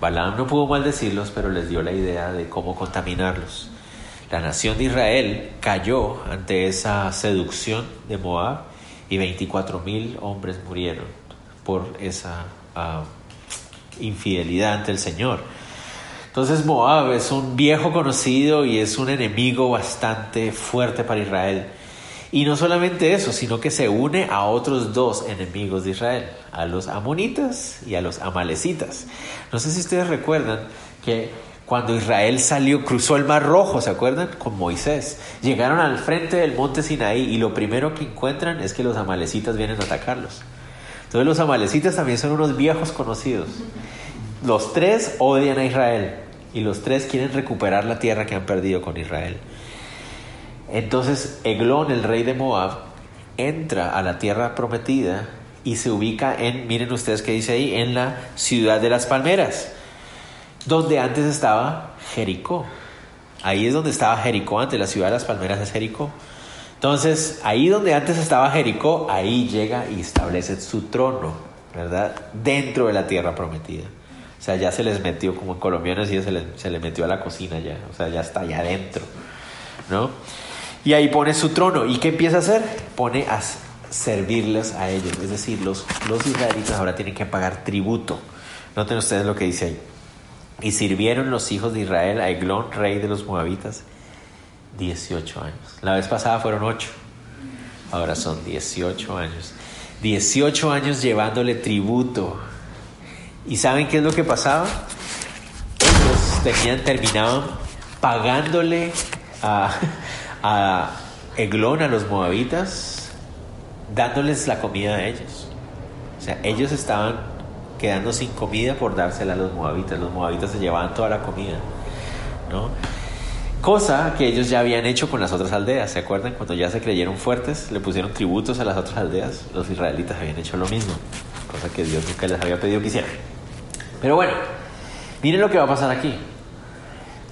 Speaker 1: Balaam no pudo maldecirlos, pero les dio la idea de cómo contaminarlos. La nación de Israel cayó ante esa seducción de Moab y 24 mil hombres murieron por esa uh, infidelidad ante el Señor. Entonces Moab es un viejo conocido y es un enemigo bastante fuerte para Israel. Y no solamente eso, sino que se une a otros dos enemigos de Israel, a los amonitas y a los amalecitas. No sé si ustedes recuerdan que cuando Israel salió, cruzó el Mar Rojo, ¿se acuerdan? Con Moisés. Llegaron al frente del monte Sinaí y lo primero que encuentran es que los amalecitas vienen a atacarlos. Entonces los amalecitas también son unos viejos conocidos. Los tres odian a Israel y los tres quieren recuperar la tierra que han perdido con Israel. Entonces Eglón, el rey de Moab, entra a la tierra prometida y se ubica en, miren ustedes qué dice ahí, en la ciudad de las palmeras, donde antes estaba Jericó. Ahí es donde estaba Jericó antes, la ciudad de las palmeras es Jericó. Entonces, ahí donde antes estaba Jericó, ahí llega y establece su trono, ¿verdad? Dentro de la tierra prometida. O sea, ya se les metió, como en colombianos, y se, se le metió a la cocina ya. O sea, ya está allá adentro, ¿no? Y ahí pone su trono. ¿Y qué empieza a hacer? Pone a servirles a ellos. Es decir, los, los israelitas ahora tienen que pagar tributo. Noten ustedes lo que dice ahí. Y sirvieron los hijos de Israel a Eglón, rey de los moabitas, 18 años. La vez pasada fueron 8, ahora son 18 años. 18 años llevándole tributo. ¿Y saben qué es lo que pasaba? Ellos terminaban pagándole a, [LAUGHS] a Eglón, a los moabitas, dándoles la comida a ellos. O sea, ellos estaban quedando sin comida por dársela a los moabitas. Los moabitas se llevaban toda la comida, ¿no? Cosa que ellos ya habían hecho con las otras aldeas. ¿Se acuerdan? Cuando ya se creyeron fuertes, le pusieron tributos a las otras aldeas. Los israelitas habían hecho lo mismo. Cosa que Dios nunca les había pedido que hicieran. Pero bueno, miren lo que va a pasar aquí.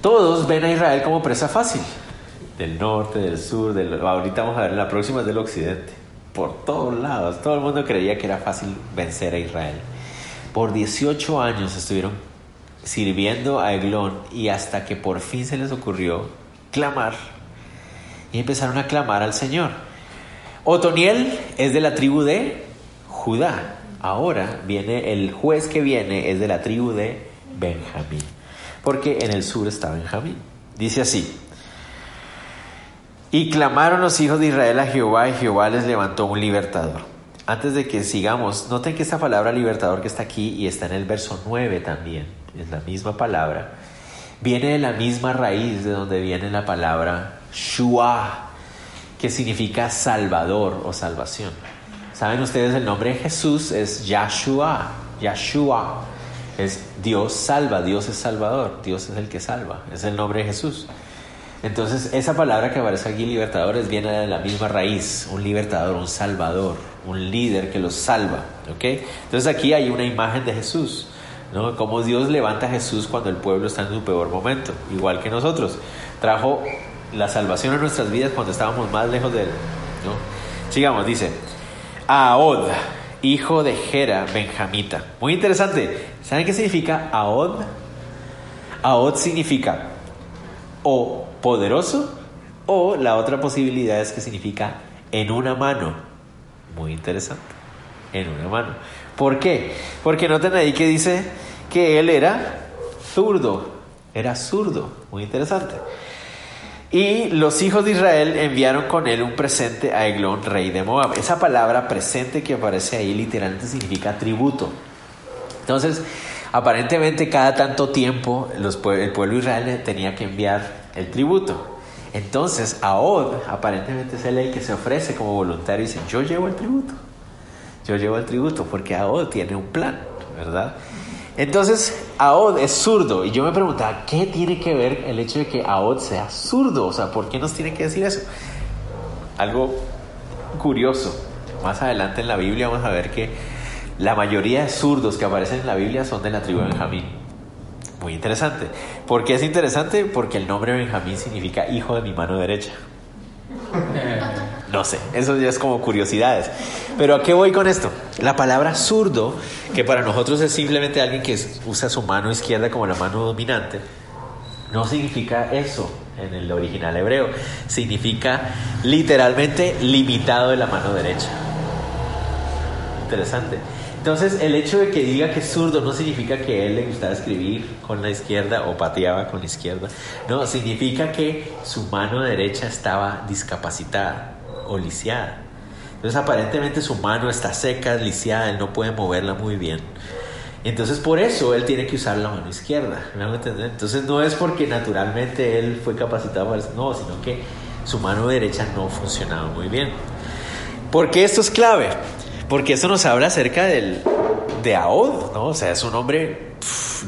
Speaker 1: Todos ven a Israel como presa fácil. Del norte, del sur, del... ahorita vamos a ver, la próxima es del occidente. Por todos lados. Todo el mundo creía que era fácil vencer a Israel. Por 18 años estuvieron sirviendo a Eglón y hasta que por fin se les ocurrió clamar y empezaron a clamar al Señor. Otoniel es de la tribu de Judá. Ahora viene el juez que viene es de la tribu de Benjamín, porque en el sur está Benjamín. Dice así: Y clamaron los hijos de Israel a Jehová y Jehová les levantó un libertador. Antes de que sigamos, noten que esta palabra libertador que está aquí y está en el verso 9 también, es la misma palabra, viene de la misma raíz de donde viene la palabra Shua, que significa salvador o salvación. ¿Saben ustedes el nombre de Jesús? Es Yahshua, Yahshua. Es Dios salva, Dios es salvador, Dios es el que salva, es el nombre de Jesús. Entonces, esa palabra que aparece aquí, libertadores, viene de la misma raíz, un libertador, un salvador, un líder que los salva, ¿ok? Entonces aquí hay una imagen de Jesús, ¿no? Como Dios levanta a Jesús cuando el pueblo está en su peor momento, igual que nosotros. Trajo la salvación a nuestras vidas cuando estábamos más lejos de Él, ¿no? Sigamos, dice, Aod, hijo de Gera, benjamita. Muy interesante. ¿Saben qué significa Aod? Aod significa o poderoso o la otra posibilidad es que significa en una mano. Muy interesante. En una mano. ¿Por qué? Porque noten ahí que dice que él era zurdo. Era zurdo. Muy interesante. Y los hijos de Israel enviaron con él un presente a Eglón, rey de Moab. Esa palabra presente que aparece ahí literalmente significa tributo. Entonces, aparentemente cada tanto tiempo el pueblo de Israel tenía que enviar el tributo. Entonces, Aod aparentemente es el que se ofrece como voluntario y dice, yo llevo el tributo. Yo llevo el tributo porque Aod tiene un plan, ¿verdad? Entonces, Aod es zurdo. Y yo me preguntaba, ¿qué tiene que ver el hecho de que Aod sea zurdo? O sea, ¿por qué nos tiene que decir eso? Algo curioso. Más adelante en la Biblia vamos a ver que la mayoría de zurdos que aparecen en la Biblia son de la tribu de Benjamín. Muy interesante. ¿Por qué es interesante? Porque el nombre Benjamín significa hijo de mi mano derecha. No sé, eso ya es como curiosidades. Pero ¿a qué voy con esto? La palabra zurdo, que para nosotros es simplemente alguien que usa su mano izquierda como la mano dominante, no significa eso en el original hebreo. Significa literalmente limitado de la mano derecha. Interesante. Entonces, el hecho de que diga que es zurdo no significa que él le gustaba escribir con la izquierda o pateaba con la izquierda. No, significa que su mano derecha estaba discapacitada o lisiada. Entonces, aparentemente su mano está seca, lisiada, él no puede moverla muy bien. Entonces, por eso él tiene que usar la mano izquierda. ¿Me entender? Entonces, no es porque naturalmente él fue capacitado para eso, no, sino que su mano derecha no funcionaba muy bien. ¿Por qué esto es clave? Porque eso nos habla acerca del, de Aod, ¿no? O sea, es un hombre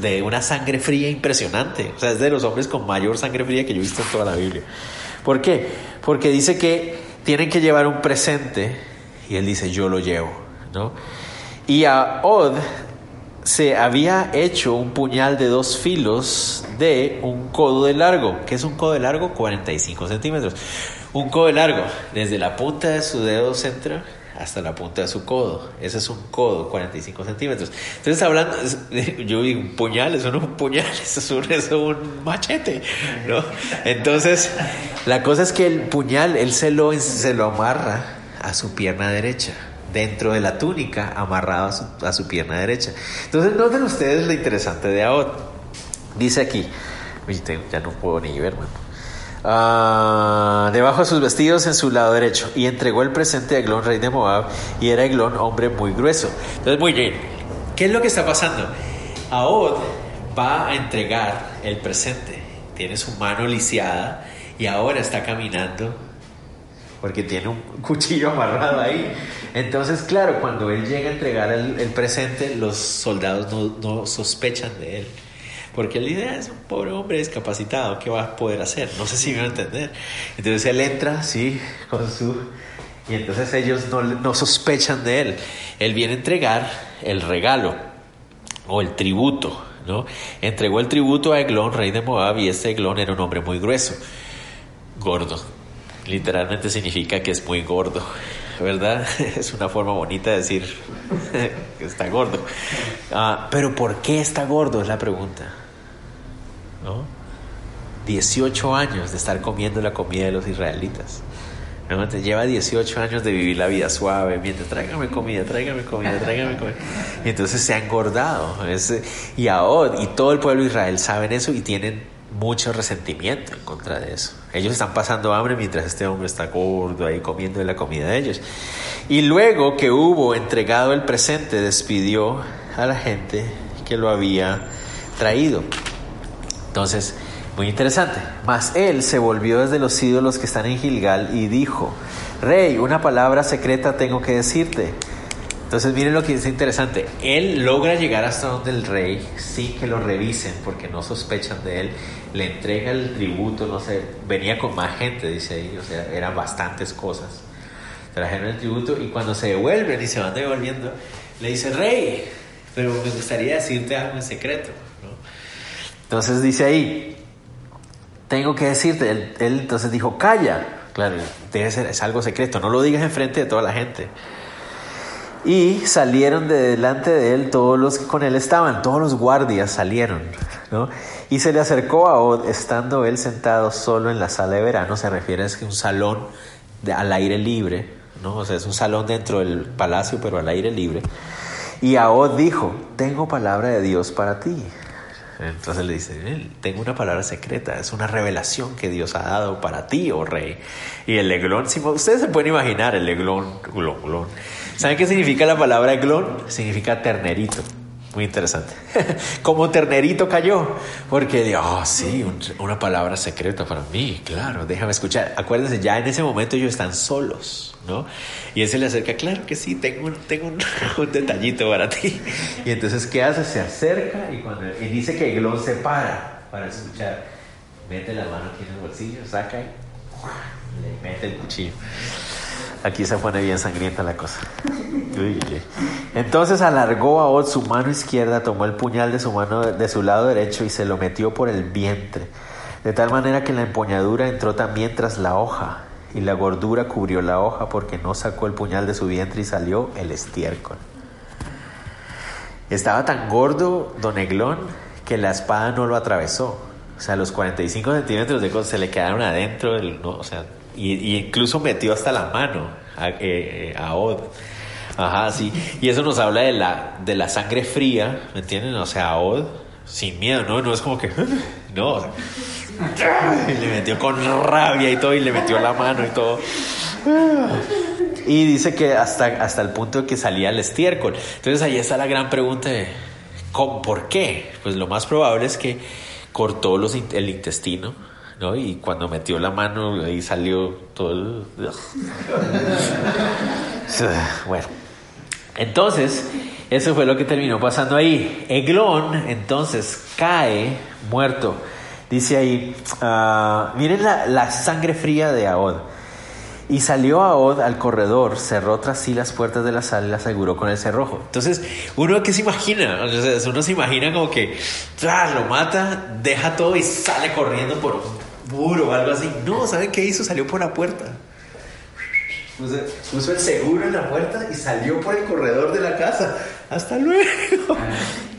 Speaker 1: de una sangre fría impresionante. O sea, es de los hombres con mayor sangre fría que yo he visto en toda la Biblia. ¿Por qué? Porque dice que tienen que llevar un presente y él dice, yo lo llevo, ¿no? Y Aod se había hecho un puñal de dos filos de un codo de largo. ¿Qué es un codo de largo? 45 centímetros. Un codo de largo, desde la punta de su dedo central hasta la punta de su codo. Ese es un codo, 45 centímetros. Entonces, hablando, [LAUGHS] yo digo, un puñal, eso no es un puñal, eso es un, es un machete, ¿no? Entonces, la cosa es que el puñal, él se lo, se lo amarra a su pierna derecha dentro de la túnica, amarrado a su, a su pierna derecha. Entonces, noten ustedes lo interesante de Aot. Dice aquí, ya no puedo ni ver, man. Ah, debajo de sus vestidos en su lado derecho y entregó el presente a Eglón, rey de Moab, y era Eglón hombre muy grueso. Entonces, muy bien, ¿qué es lo que está pasando? Aod va a entregar el presente, tiene su mano lisiada y ahora está caminando porque tiene un cuchillo amarrado ahí. Entonces, claro, cuando él llega a entregar el, presente, los soldados no sospechan de él. Porque él dice, ah, es un pobre hombre discapacitado, ¿qué va a poder hacer? No sé si me va a entender. Entonces él entra, sí, con su... Y entonces ellos no, no sospechan de él. Él viene a entregar el regalo o el tributo, ¿no? Entregó el tributo a Eglón, rey de Moab, y este Eglón era un hombre muy grueso, gordo. Literalmente significa que es muy gordo, ¿verdad? [LAUGHS] Es una forma bonita de decir [LAUGHS] que está gordo. Ah, pero ¿por qué está gordo? Es la pregunta. ¿No? 18 años de estar comiendo la comida de los israelitas. lleva 18 años de vivir la vida suave, mientras tráigame comida, tráigame comida, tráigame comida. Y entonces se ha engordado. y ahora, y todo el pueblo de Israel saben eso y tienen mucho resentimiento en contra de eso. Ellos están pasando hambre mientras este hombre está gordo ahí comiendo de la comida de ellos. Y luego que hubo entregado el presente, despidió a la gente que lo había traído. Entonces, muy interesante. Mas él se volvió desde los ídolos que están en Gilgal y dijo, Rey, una palabra secreta tengo que decirte. Entonces miren lo que es interesante. Él logra llegar hasta donde el rey sin que lo revisen porque no sospechan de él. Le entrega el tributo, no sé, venía con más gente, dice ahí, o sea, eran bastantes cosas. Trajeron el tributo y cuando se devuelven y se van devolviendo, le dice, rey, pero me gustaría decirte algo en secreto. Entonces dice ahí, tengo que decirte, él, él entonces dijo, calla. Claro, debe ser, es algo secreto, no lo digas enfrente de toda la gente. Y salieron de delante de él todos los que con él estaban, todos los guardias salieron, ¿no? Y se le acercó a Od, estando él sentado solo en la sala de verano, se refiere a un salón de, al aire libre, ¿no? O sea, es un salón dentro del palacio, pero al aire libre. Y Od dijo, tengo palabra de Dios para ti. Entonces le dice, tengo una palabra secreta, es una revelación que Dios ha dado para ti, oh rey. Y el leglón, ustedes se pueden imaginar el leglón, glón, ¿Saben qué significa la palabra glón? Significa ternerito. Muy interesante. [LAUGHS] Como ternerito cayó. Porque, oh, sí, una palabra secreta para mí, claro, déjame escuchar. Acuérdense, ya en ese momento ellos están solos, ¿no? Y él se le acerca, claro que sí, tengo, un, tengo un, [LAUGHS] detallito para ti. Y entonces, ¿qué hace? Se acerca y, cuando, y dice que Glon se para para escuchar. Mete la mano aquí en el bolsillo, saca y le mete el cuchillo. Aquí se pone bien sangrienta la cosa. Entonces alargó a Od su mano izquierda, tomó el puñal de su mano de su lado derecho y se lo metió por el vientre, de tal manera que la empuñadura entró también tras la hoja, y la gordura cubrió la hoja porque no sacó el puñal de su vientre y salió el estiércol. Estaba tan gordo don Eglón que la espada no lo atravesó. O sea, los 45 centímetros de cosas se le quedaron adentro, no, o sea, y, incluso metió hasta la mano a, eh, a Od. Ajá, sí. Y eso nos habla de la, de la sangre fría, ¿me entienden? O sea, Od, sin miedo, ¿no? No es como que. [LAUGHS] No, y le metió con rabia y todo, y le metió la mano y todo. Y dice que hasta, hasta el punto de que salía el estiércol. Entonces ahí está la gran pregunta de, ¿cómo, ¿por qué? Pues lo más probable es que cortó el intestino ¿no? Y cuando metió la mano, ahí salió todo el... [LAUGHS] bueno, entonces, eso fue lo que terminó pasando ahí. Eglón, entonces, cae muerto. Dice ahí, uh, miren la, la, sangre fría de Aod. Y salió Aod al corredor, cerró tras sí las puertas de la sala y la aseguró con el cerrojo. Entonces, uno que se imagina, uno se imagina como que lo mata, deja todo y sale corriendo por muro o algo así. No, ¿saben qué hizo? Salió por la puerta. Puso, el seguro en la puerta y salió por el corredor de la casa. Hasta luego.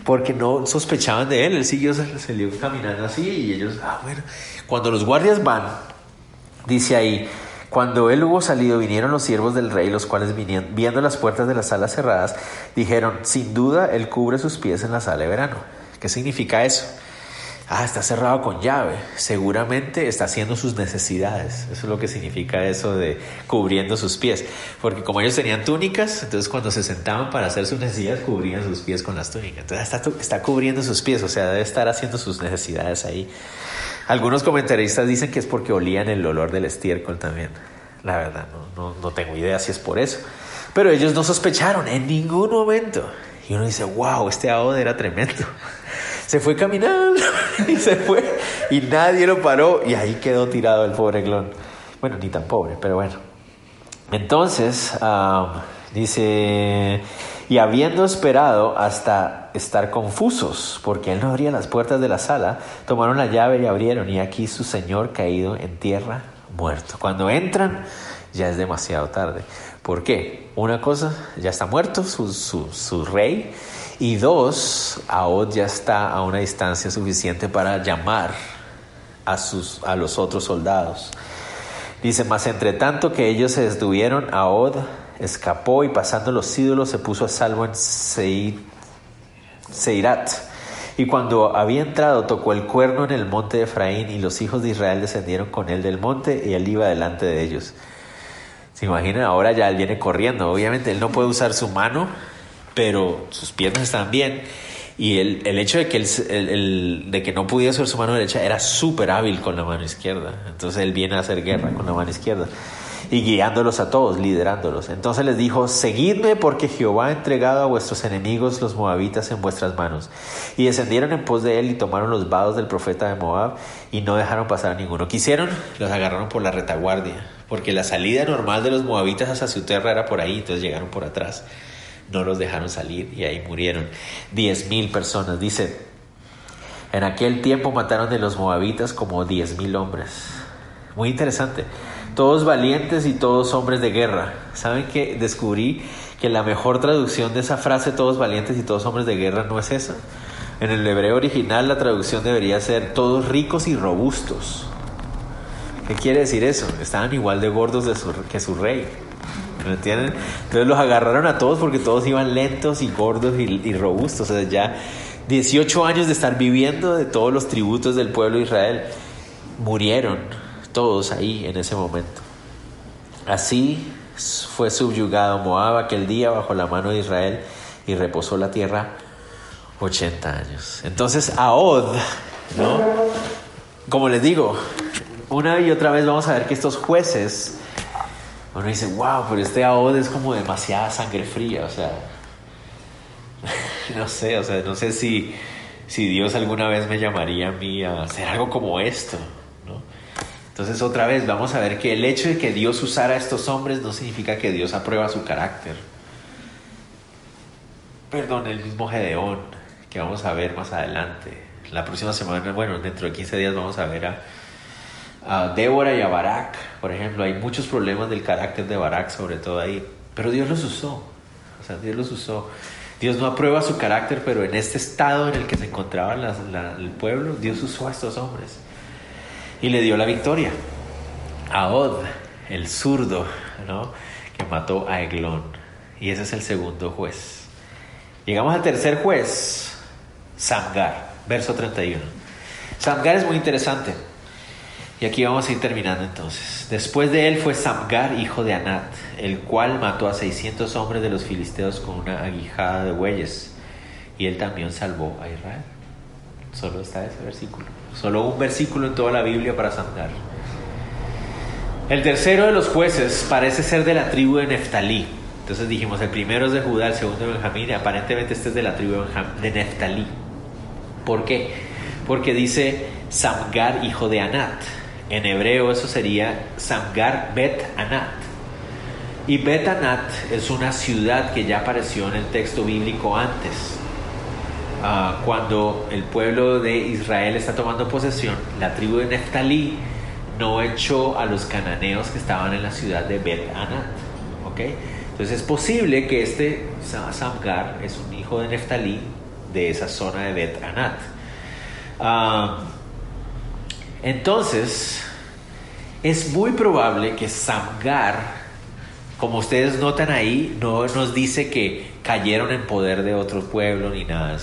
Speaker 1: Porque no sospechaban de él. Él siguió, salió caminando así y ellos, ah, bueno. Cuando los guardias van, dice ahí, cuando él hubo salido, vinieron los siervos del rey, los cuales viendo las puertas de las salas cerradas, dijeron, sin duda, él cubre sus pies en la sala de verano. ¿Qué significa eso? Ah, está cerrado con llave. Seguramente está haciendo sus necesidades. Eso es lo que significa eso de cubriendo sus pies. Porque como ellos tenían túnicas, entonces cuando se sentaban para hacer sus necesidades, cubrían sus pies con las túnicas. Entonces está, está cubriendo sus pies, o sea, debe estar haciendo sus necesidades ahí. Algunos comentaristas dicen que es porque olían el olor del estiércol también. La verdad, no, no, no tengo idea si es por eso. Pero ellos no sospecharon en ningún momento. Y uno dice, wow, este ahode era tremendo se fue caminando [LAUGHS] y se fue y nadie lo paró y ahí quedó tirado el pobre clon. Bueno, ni tan pobre, pero bueno. Entonces, dice, y habiendo esperado hasta estar confusos, porque él no abría las puertas de la sala, tomaron la llave y abrieron, y aquí su señor caído en tierra, muerto. Cuando entran, ya es demasiado tarde. ¿Por qué? Una cosa, ya está muerto su, su, su rey, y dos, Aod ya está a una distancia suficiente para llamar a, sus, a los otros soldados. Dice, mas entre tanto que ellos se detuvieron, Aod escapó y pasando los ídolos se puso a salvo en Seirat. Y cuando había entrado, tocó el cuerno en el monte de Efraín y los hijos de Israel descendieron con él del monte y él iba delante de ellos. ¿Se imaginan? Ahora ya él viene corriendo. Obviamente él no puede usar su mano, pero sus piernas están bien. Y el, el hecho de que, el, de que no pudiera usar su mano derecha era súper hábil con la mano izquierda. Entonces él viene a hacer guerra con la mano izquierda y guiándolos a todos, liderándolos. Entonces les dijo, seguidme porque Jehová ha entregado a vuestros enemigos los moabitas en vuestras manos. Y descendieron en pos de él y tomaron los vados del profeta de Moab y no dejaron pasar a ninguno. Quisieron, los agarraron por la retaguardia, porque la salida normal de los moabitas hacia su tierra era por ahí, entonces llegaron por atrás. No los dejaron salir y ahí murieron diez mil personas. Dice, en aquel tiempo mataron de los moabitas como diez mil hombres. Muy interesante todos valientes y todos hombres de guerra. ¿Saben que descubrí que la mejor traducción de esa frase, todos valientes y todos hombres de guerra, no es esa? En el hebreo original la traducción debería ser todos ricos y robustos. ¿Qué quiere decir eso? Estaban igual de gordos que su rey. ¿Me entienden? Entonces los agarraron a todos porque todos iban lentos y gordos y, robustos. O sea, ya 18 años de estar viviendo de todos los tributos del pueblo de Israel murieron todos ahí en ese momento. Así fue subyugado Moab aquel día bajo la mano de Israel y reposó la tierra 80 años. Entonces, Ahod, ¿no? Como les digo, una y otra vez vamos a ver que estos jueces, uno dice, wow, pero este Ahod es como demasiada sangre fría, o sea, [LAUGHS] no sé, o sea, no sé si, si Dios alguna vez me llamaría a mí a hacer algo como esto. Entonces otra vez vamos a ver que el hecho de que Dios usara a estos hombres no significa que Dios aprueba su carácter. Perdón, el mismo Gedeón, que vamos a ver más adelante. La próxima semana, bueno, dentro de 15 días vamos a ver a, Débora y a Barak, por ejemplo. Hay muchos problemas del carácter de Barak, sobre todo ahí. Pero Dios los usó. O sea, Dios los usó. Dios no aprueba su carácter, pero en este estado en el que se encontraba el pueblo, Dios usó a estos hombres y le dio la victoria. a Od, el zurdo, ¿no? que mató a Eglón. Y ese es el segundo juez. Llegamos al tercer juez, Samgar, verso 31. Samgar es muy interesante. Y aquí vamos a ir terminando entonces. Después de él fue Samgar, hijo de Anat, el cual mató a 600 hombres de los filisteos con una aguijada de bueyes. Y él también salvó a Israel. Solo está ese versículo. Solo un versículo en toda la Biblia para Samgar. El tercero de los jueces parece ser de la tribu de Neftalí. Entonces dijimos, el primero es de Judá, el segundo de Benjamín, y aparentemente este es de la tribu de Neftalí. ¿Por qué? Porque dice Samgar, hijo de Anat. En hebreo eso sería Samgar Bet Anat. Y Bet Anat es una ciudad que ya apareció en el texto bíblico antes. Ah, cuando el pueblo de Israel está tomando posesión, la tribu de Neftalí no echó a los cananeos que estaban en la ciudad de Bet Anat. ¿okay? Entonces es posible que este Samgar es un hijo de Neftalí de esa zona de Bet Anat. Ah, entonces, es muy probable que Samgar, como ustedes notan ahí, no nos dice que cayeron en poder de otro pueblo ni nada.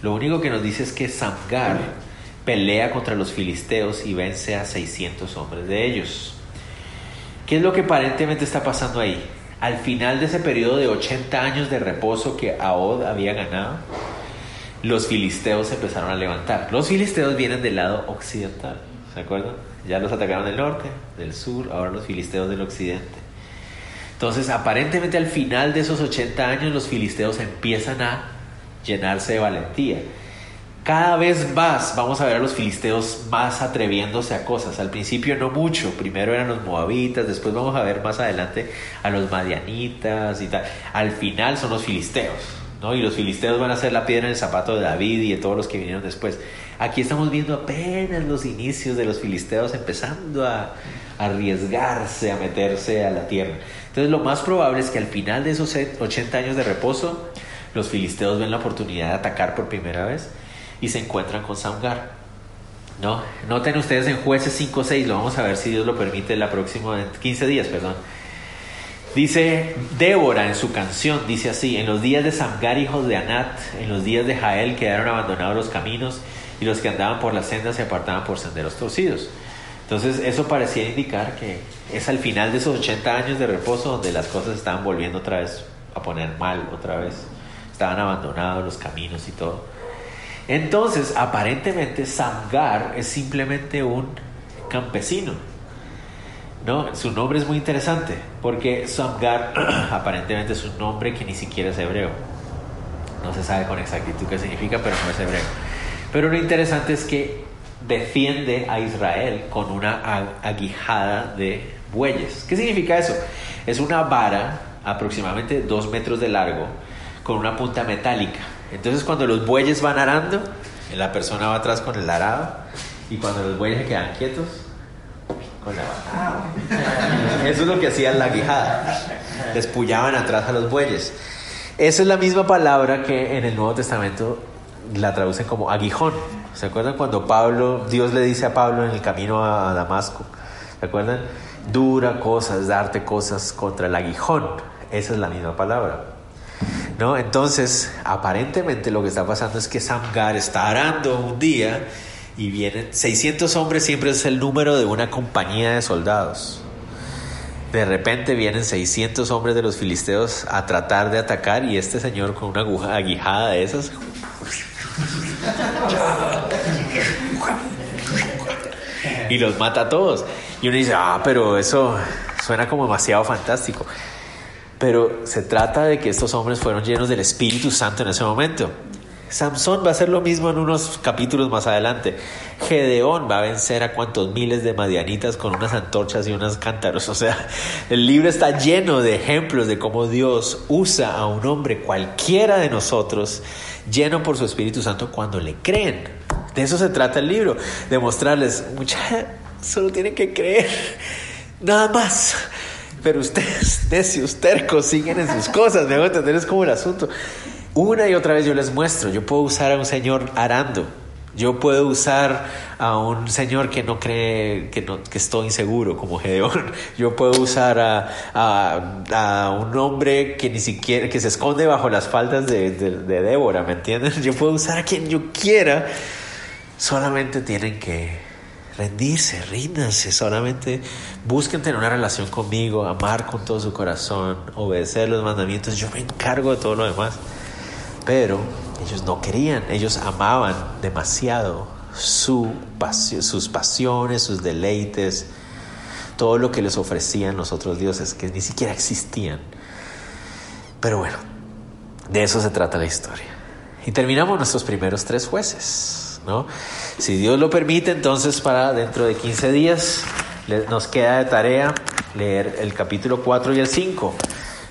Speaker 1: Lo único que nos dice es que Samgar pelea contra los filisteos y vence a 600 hombres de ellos. ¿Qué es lo que aparentemente está pasando ahí? Al final de ese periodo de 80 años de reposo que Ahod había ganado, los filisteos empezaron a levantar. Los filisteos vienen del lado occidental, ¿se acuerdan? Ya los atacaron del norte, del sur, ahora los filisteos del occidente. Entonces, aparentemente al final de esos 80 años, los filisteos empiezan a llenarse de valentía. Cada vez más vamos a ver a los filisteos más atreviéndose a cosas. Al principio no mucho, primero eran los moabitas, después vamos a ver más adelante a los madianitas y tal. Al final son los filisteos, ¿no? Y los filisteos van a ser la piedra en el zapato de David y de todos los que vinieron después. Aquí estamos viendo apenas los inicios de los filisteos empezando a arriesgarse a meterse a la tierra. Entonces lo más probable es que al final de esos 80 años de reposo, los filisteos ven la oportunidad de atacar por primera vez y se encuentran con Samgar. ¿No? Noten ustedes en jueces 5 6, lo vamos a ver si Dios lo permite la próxima 15 días, perdón. Dice Débora en su canción, dice así, en los días de Samgar, hijos de Anat, en los días de Jael quedaron abandonados los caminos y los que andaban por las sendas se apartaban por senderos torcidos. Entonces eso parecía indicar que es al final de esos 80 años de reposo donde las cosas estaban volviendo otra vez a poner mal, otra vez. Estaban abandonados los caminos y todo. Entonces, aparentemente Samgar es simplemente un campesino. ¿No? Su nombre es muy interesante porque Samgar [CLEARS THROAT] aparentemente es un nombre que ni siquiera es hebreo. No se sabe con exactitud qué significa, pero no es hebreo. Pero lo interesante es que defiende a Israel con una aguijada de bueyes. ¿Qué significa eso? Es una vara aproximadamente dos metros de largo con una punta metálica. Entonces cuando los bueyes van arando, la persona va atrás con el arado y cuando los bueyes se quedan quietos, con. Eso es lo que hacían la aguijada. Despullaban atrás a los bueyes. Esa es la misma palabra que en el Nuevo Testamento la traducen como aguijón. ¿Se acuerdan cuando Pablo, Dios le dice a Pablo en el camino a Damasco? ¿Se acuerdan? Dura cosas, darte cosas contra el aguijón. Esa es la misma palabra. ¿No? Entonces, aparentemente lo que está pasando es que Samgar está arando un día y vienen 600 hombres, siempre es el número de una compañía de soldados. De repente vienen 600 hombres de los filisteos a tratar de atacar y este señor con una aguja, aguijada de esas y los mata a todos. Y uno dice, ah, pero eso suena como demasiado fantástico. Pero se trata de que estos hombres fueron llenos del Espíritu Santo en ese momento. Samson va a hacer lo mismo en unos capítulos más adelante. Gedeón va a vencer a cuantos miles de madianitas con unas antorchas y unos cántaros. O sea, el libro está lleno de ejemplos de cómo Dios usa a un hombre cualquiera de nosotros, lleno por su Espíritu Santo, cuando le creen. De eso se trata el libro, de mostrarles, mucha, solo tienen que creer, nada más. Pero ustedes, necios, tercos, siguen en sus cosas, me hago entender, es como el asunto. Una y otra vez yo les muestro, yo puedo usar a un señor arando, yo puedo usar a un señor que no cree que, que estoy inseguro, como Gedeón. [LAUGHS] Yo puedo usar a, a, un hombre que ni siquiera, que se esconde bajo las faldas de, de, Débora, ¿me entienden? Yo puedo usar a quien yo quiera. Solamente tienen que rendirse, ríndanse, solamente busquen tener una relación conmigo, amar con todo su corazón, obedecer los mandamientos. Yo me encargo de todo lo demás. Pero ellos no querían, ellos amaban demasiado su sus pasiones, sus deleites, todo lo que les ofrecían los otros dioses que ni siquiera existían. Pero bueno, de eso se trata la historia. Y terminamos nuestros primeros tres jueces. ¿no? Si Dios lo permite, entonces para dentro de 15 días nos queda de tarea leer el capítulo 4 y el 5,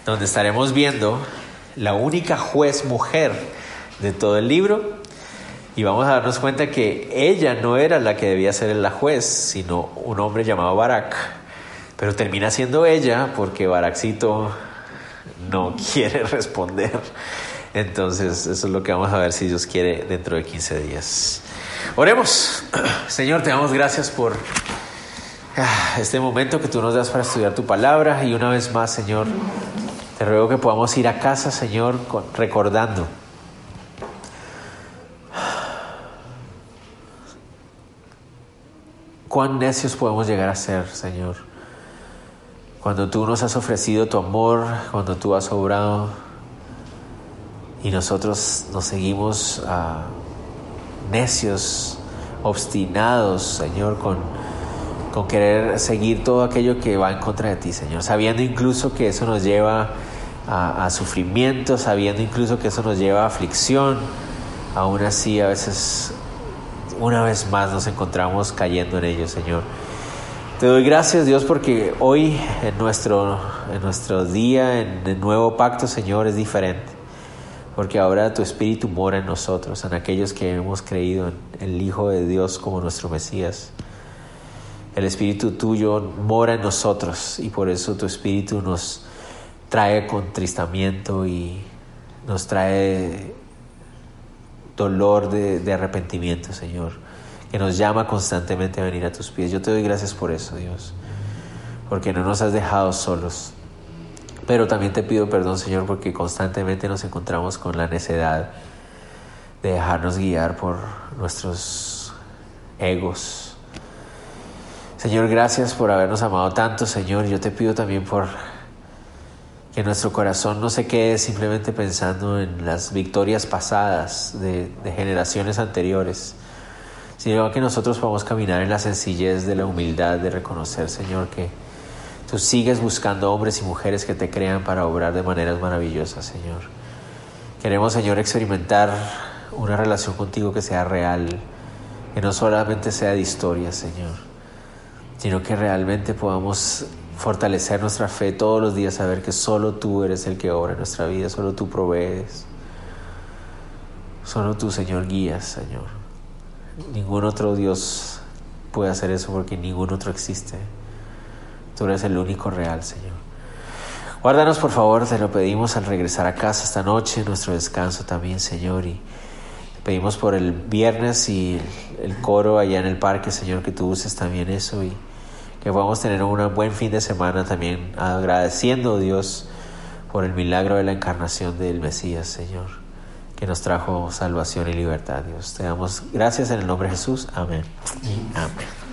Speaker 1: donde estaremos viendo la única juez mujer de todo el libro. Y vamos a darnos cuenta que ella no era la que debía ser la juez, sino un hombre llamado Barak. Pero termina siendo ella porque Barakcito no [LAUGHS] quiere responder. Entonces, eso es lo que vamos a ver si Dios quiere dentro de 15 días. Oremos. [CLEARS THROAT] Señor, te damos gracias por ah, este momento que tú nos das para estudiar tu palabra. Y una vez más, Señor, te ruego que podamos ir a casa, Señor, recordando cuán necios podemos llegar a ser, Señor. Cuando tú nos has ofrecido tu amor, cuando tú has obrado y nosotros nos seguimos ah, necios, obstinados, Señor, con con querer seguir todo aquello que va en contra de ti, Señor, sabiendo incluso que eso nos lleva a, sufrimiento, sabiendo incluso que eso nos lleva a aflicción, aún así a veces, una vez más nos encontramos cayendo en ello, Señor. Te doy gracias, Dios, porque hoy en nuestro, en nuestro día, en el nuevo pacto, Señor, es diferente. Porque ahora tu Espíritu mora en nosotros, en aquellos que hemos creído en el Hijo de Dios como nuestro Mesías. El Espíritu tuyo mora en nosotros y por eso tu Espíritu nos trae contristamiento y nos trae dolor de, arrepentimiento, Señor, que nos llama constantemente a venir a tus pies. Yo te doy gracias por eso, Dios, porque no nos has dejado solos, Pero también te pido perdón, Señor, porque constantemente nos encontramos con la necedad de dejarnos guiar por nuestros egos. Señor, gracias por habernos amado tanto, Señor. Yo te pido también por que nuestro corazón no se quede simplemente pensando en las victorias pasadas de, generaciones anteriores, sino que nosotros podamos caminar en la sencillez de la humildad de reconocer, Señor, que Tú sigues buscando hombres y mujeres que te crean para obrar de maneras maravillosas, Señor. Queremos, Señor, experimentar una relación contigo que sea real, que no solamente sea de historia, Señor, sino que realmente podamos fortalecer nuestra fe todos los días, saber que solo tú eres el que obra en nuestra vida, solo tú provees, solo tú, Señor, guías, Señor. Ningún otro Dios puede hacer eso porque ningún otro existe. Tú eres el único real, Señor. Guárdanos, por favor, te lo pedimos al regresar a casa esta noche, nuestro descanso también, Señor. Y te pedimos por el viernes y el, coro allá en el parque, Señor, que tú uses también eso y que podamos tener un buen fin de semana también, agradeciendo, Dios, por el milagro de la encarnación del Mesías, Señor, que nos trajo salvación y libertad, Dios. Te damos gracias en el nombre de Jesús. Amén. Amén.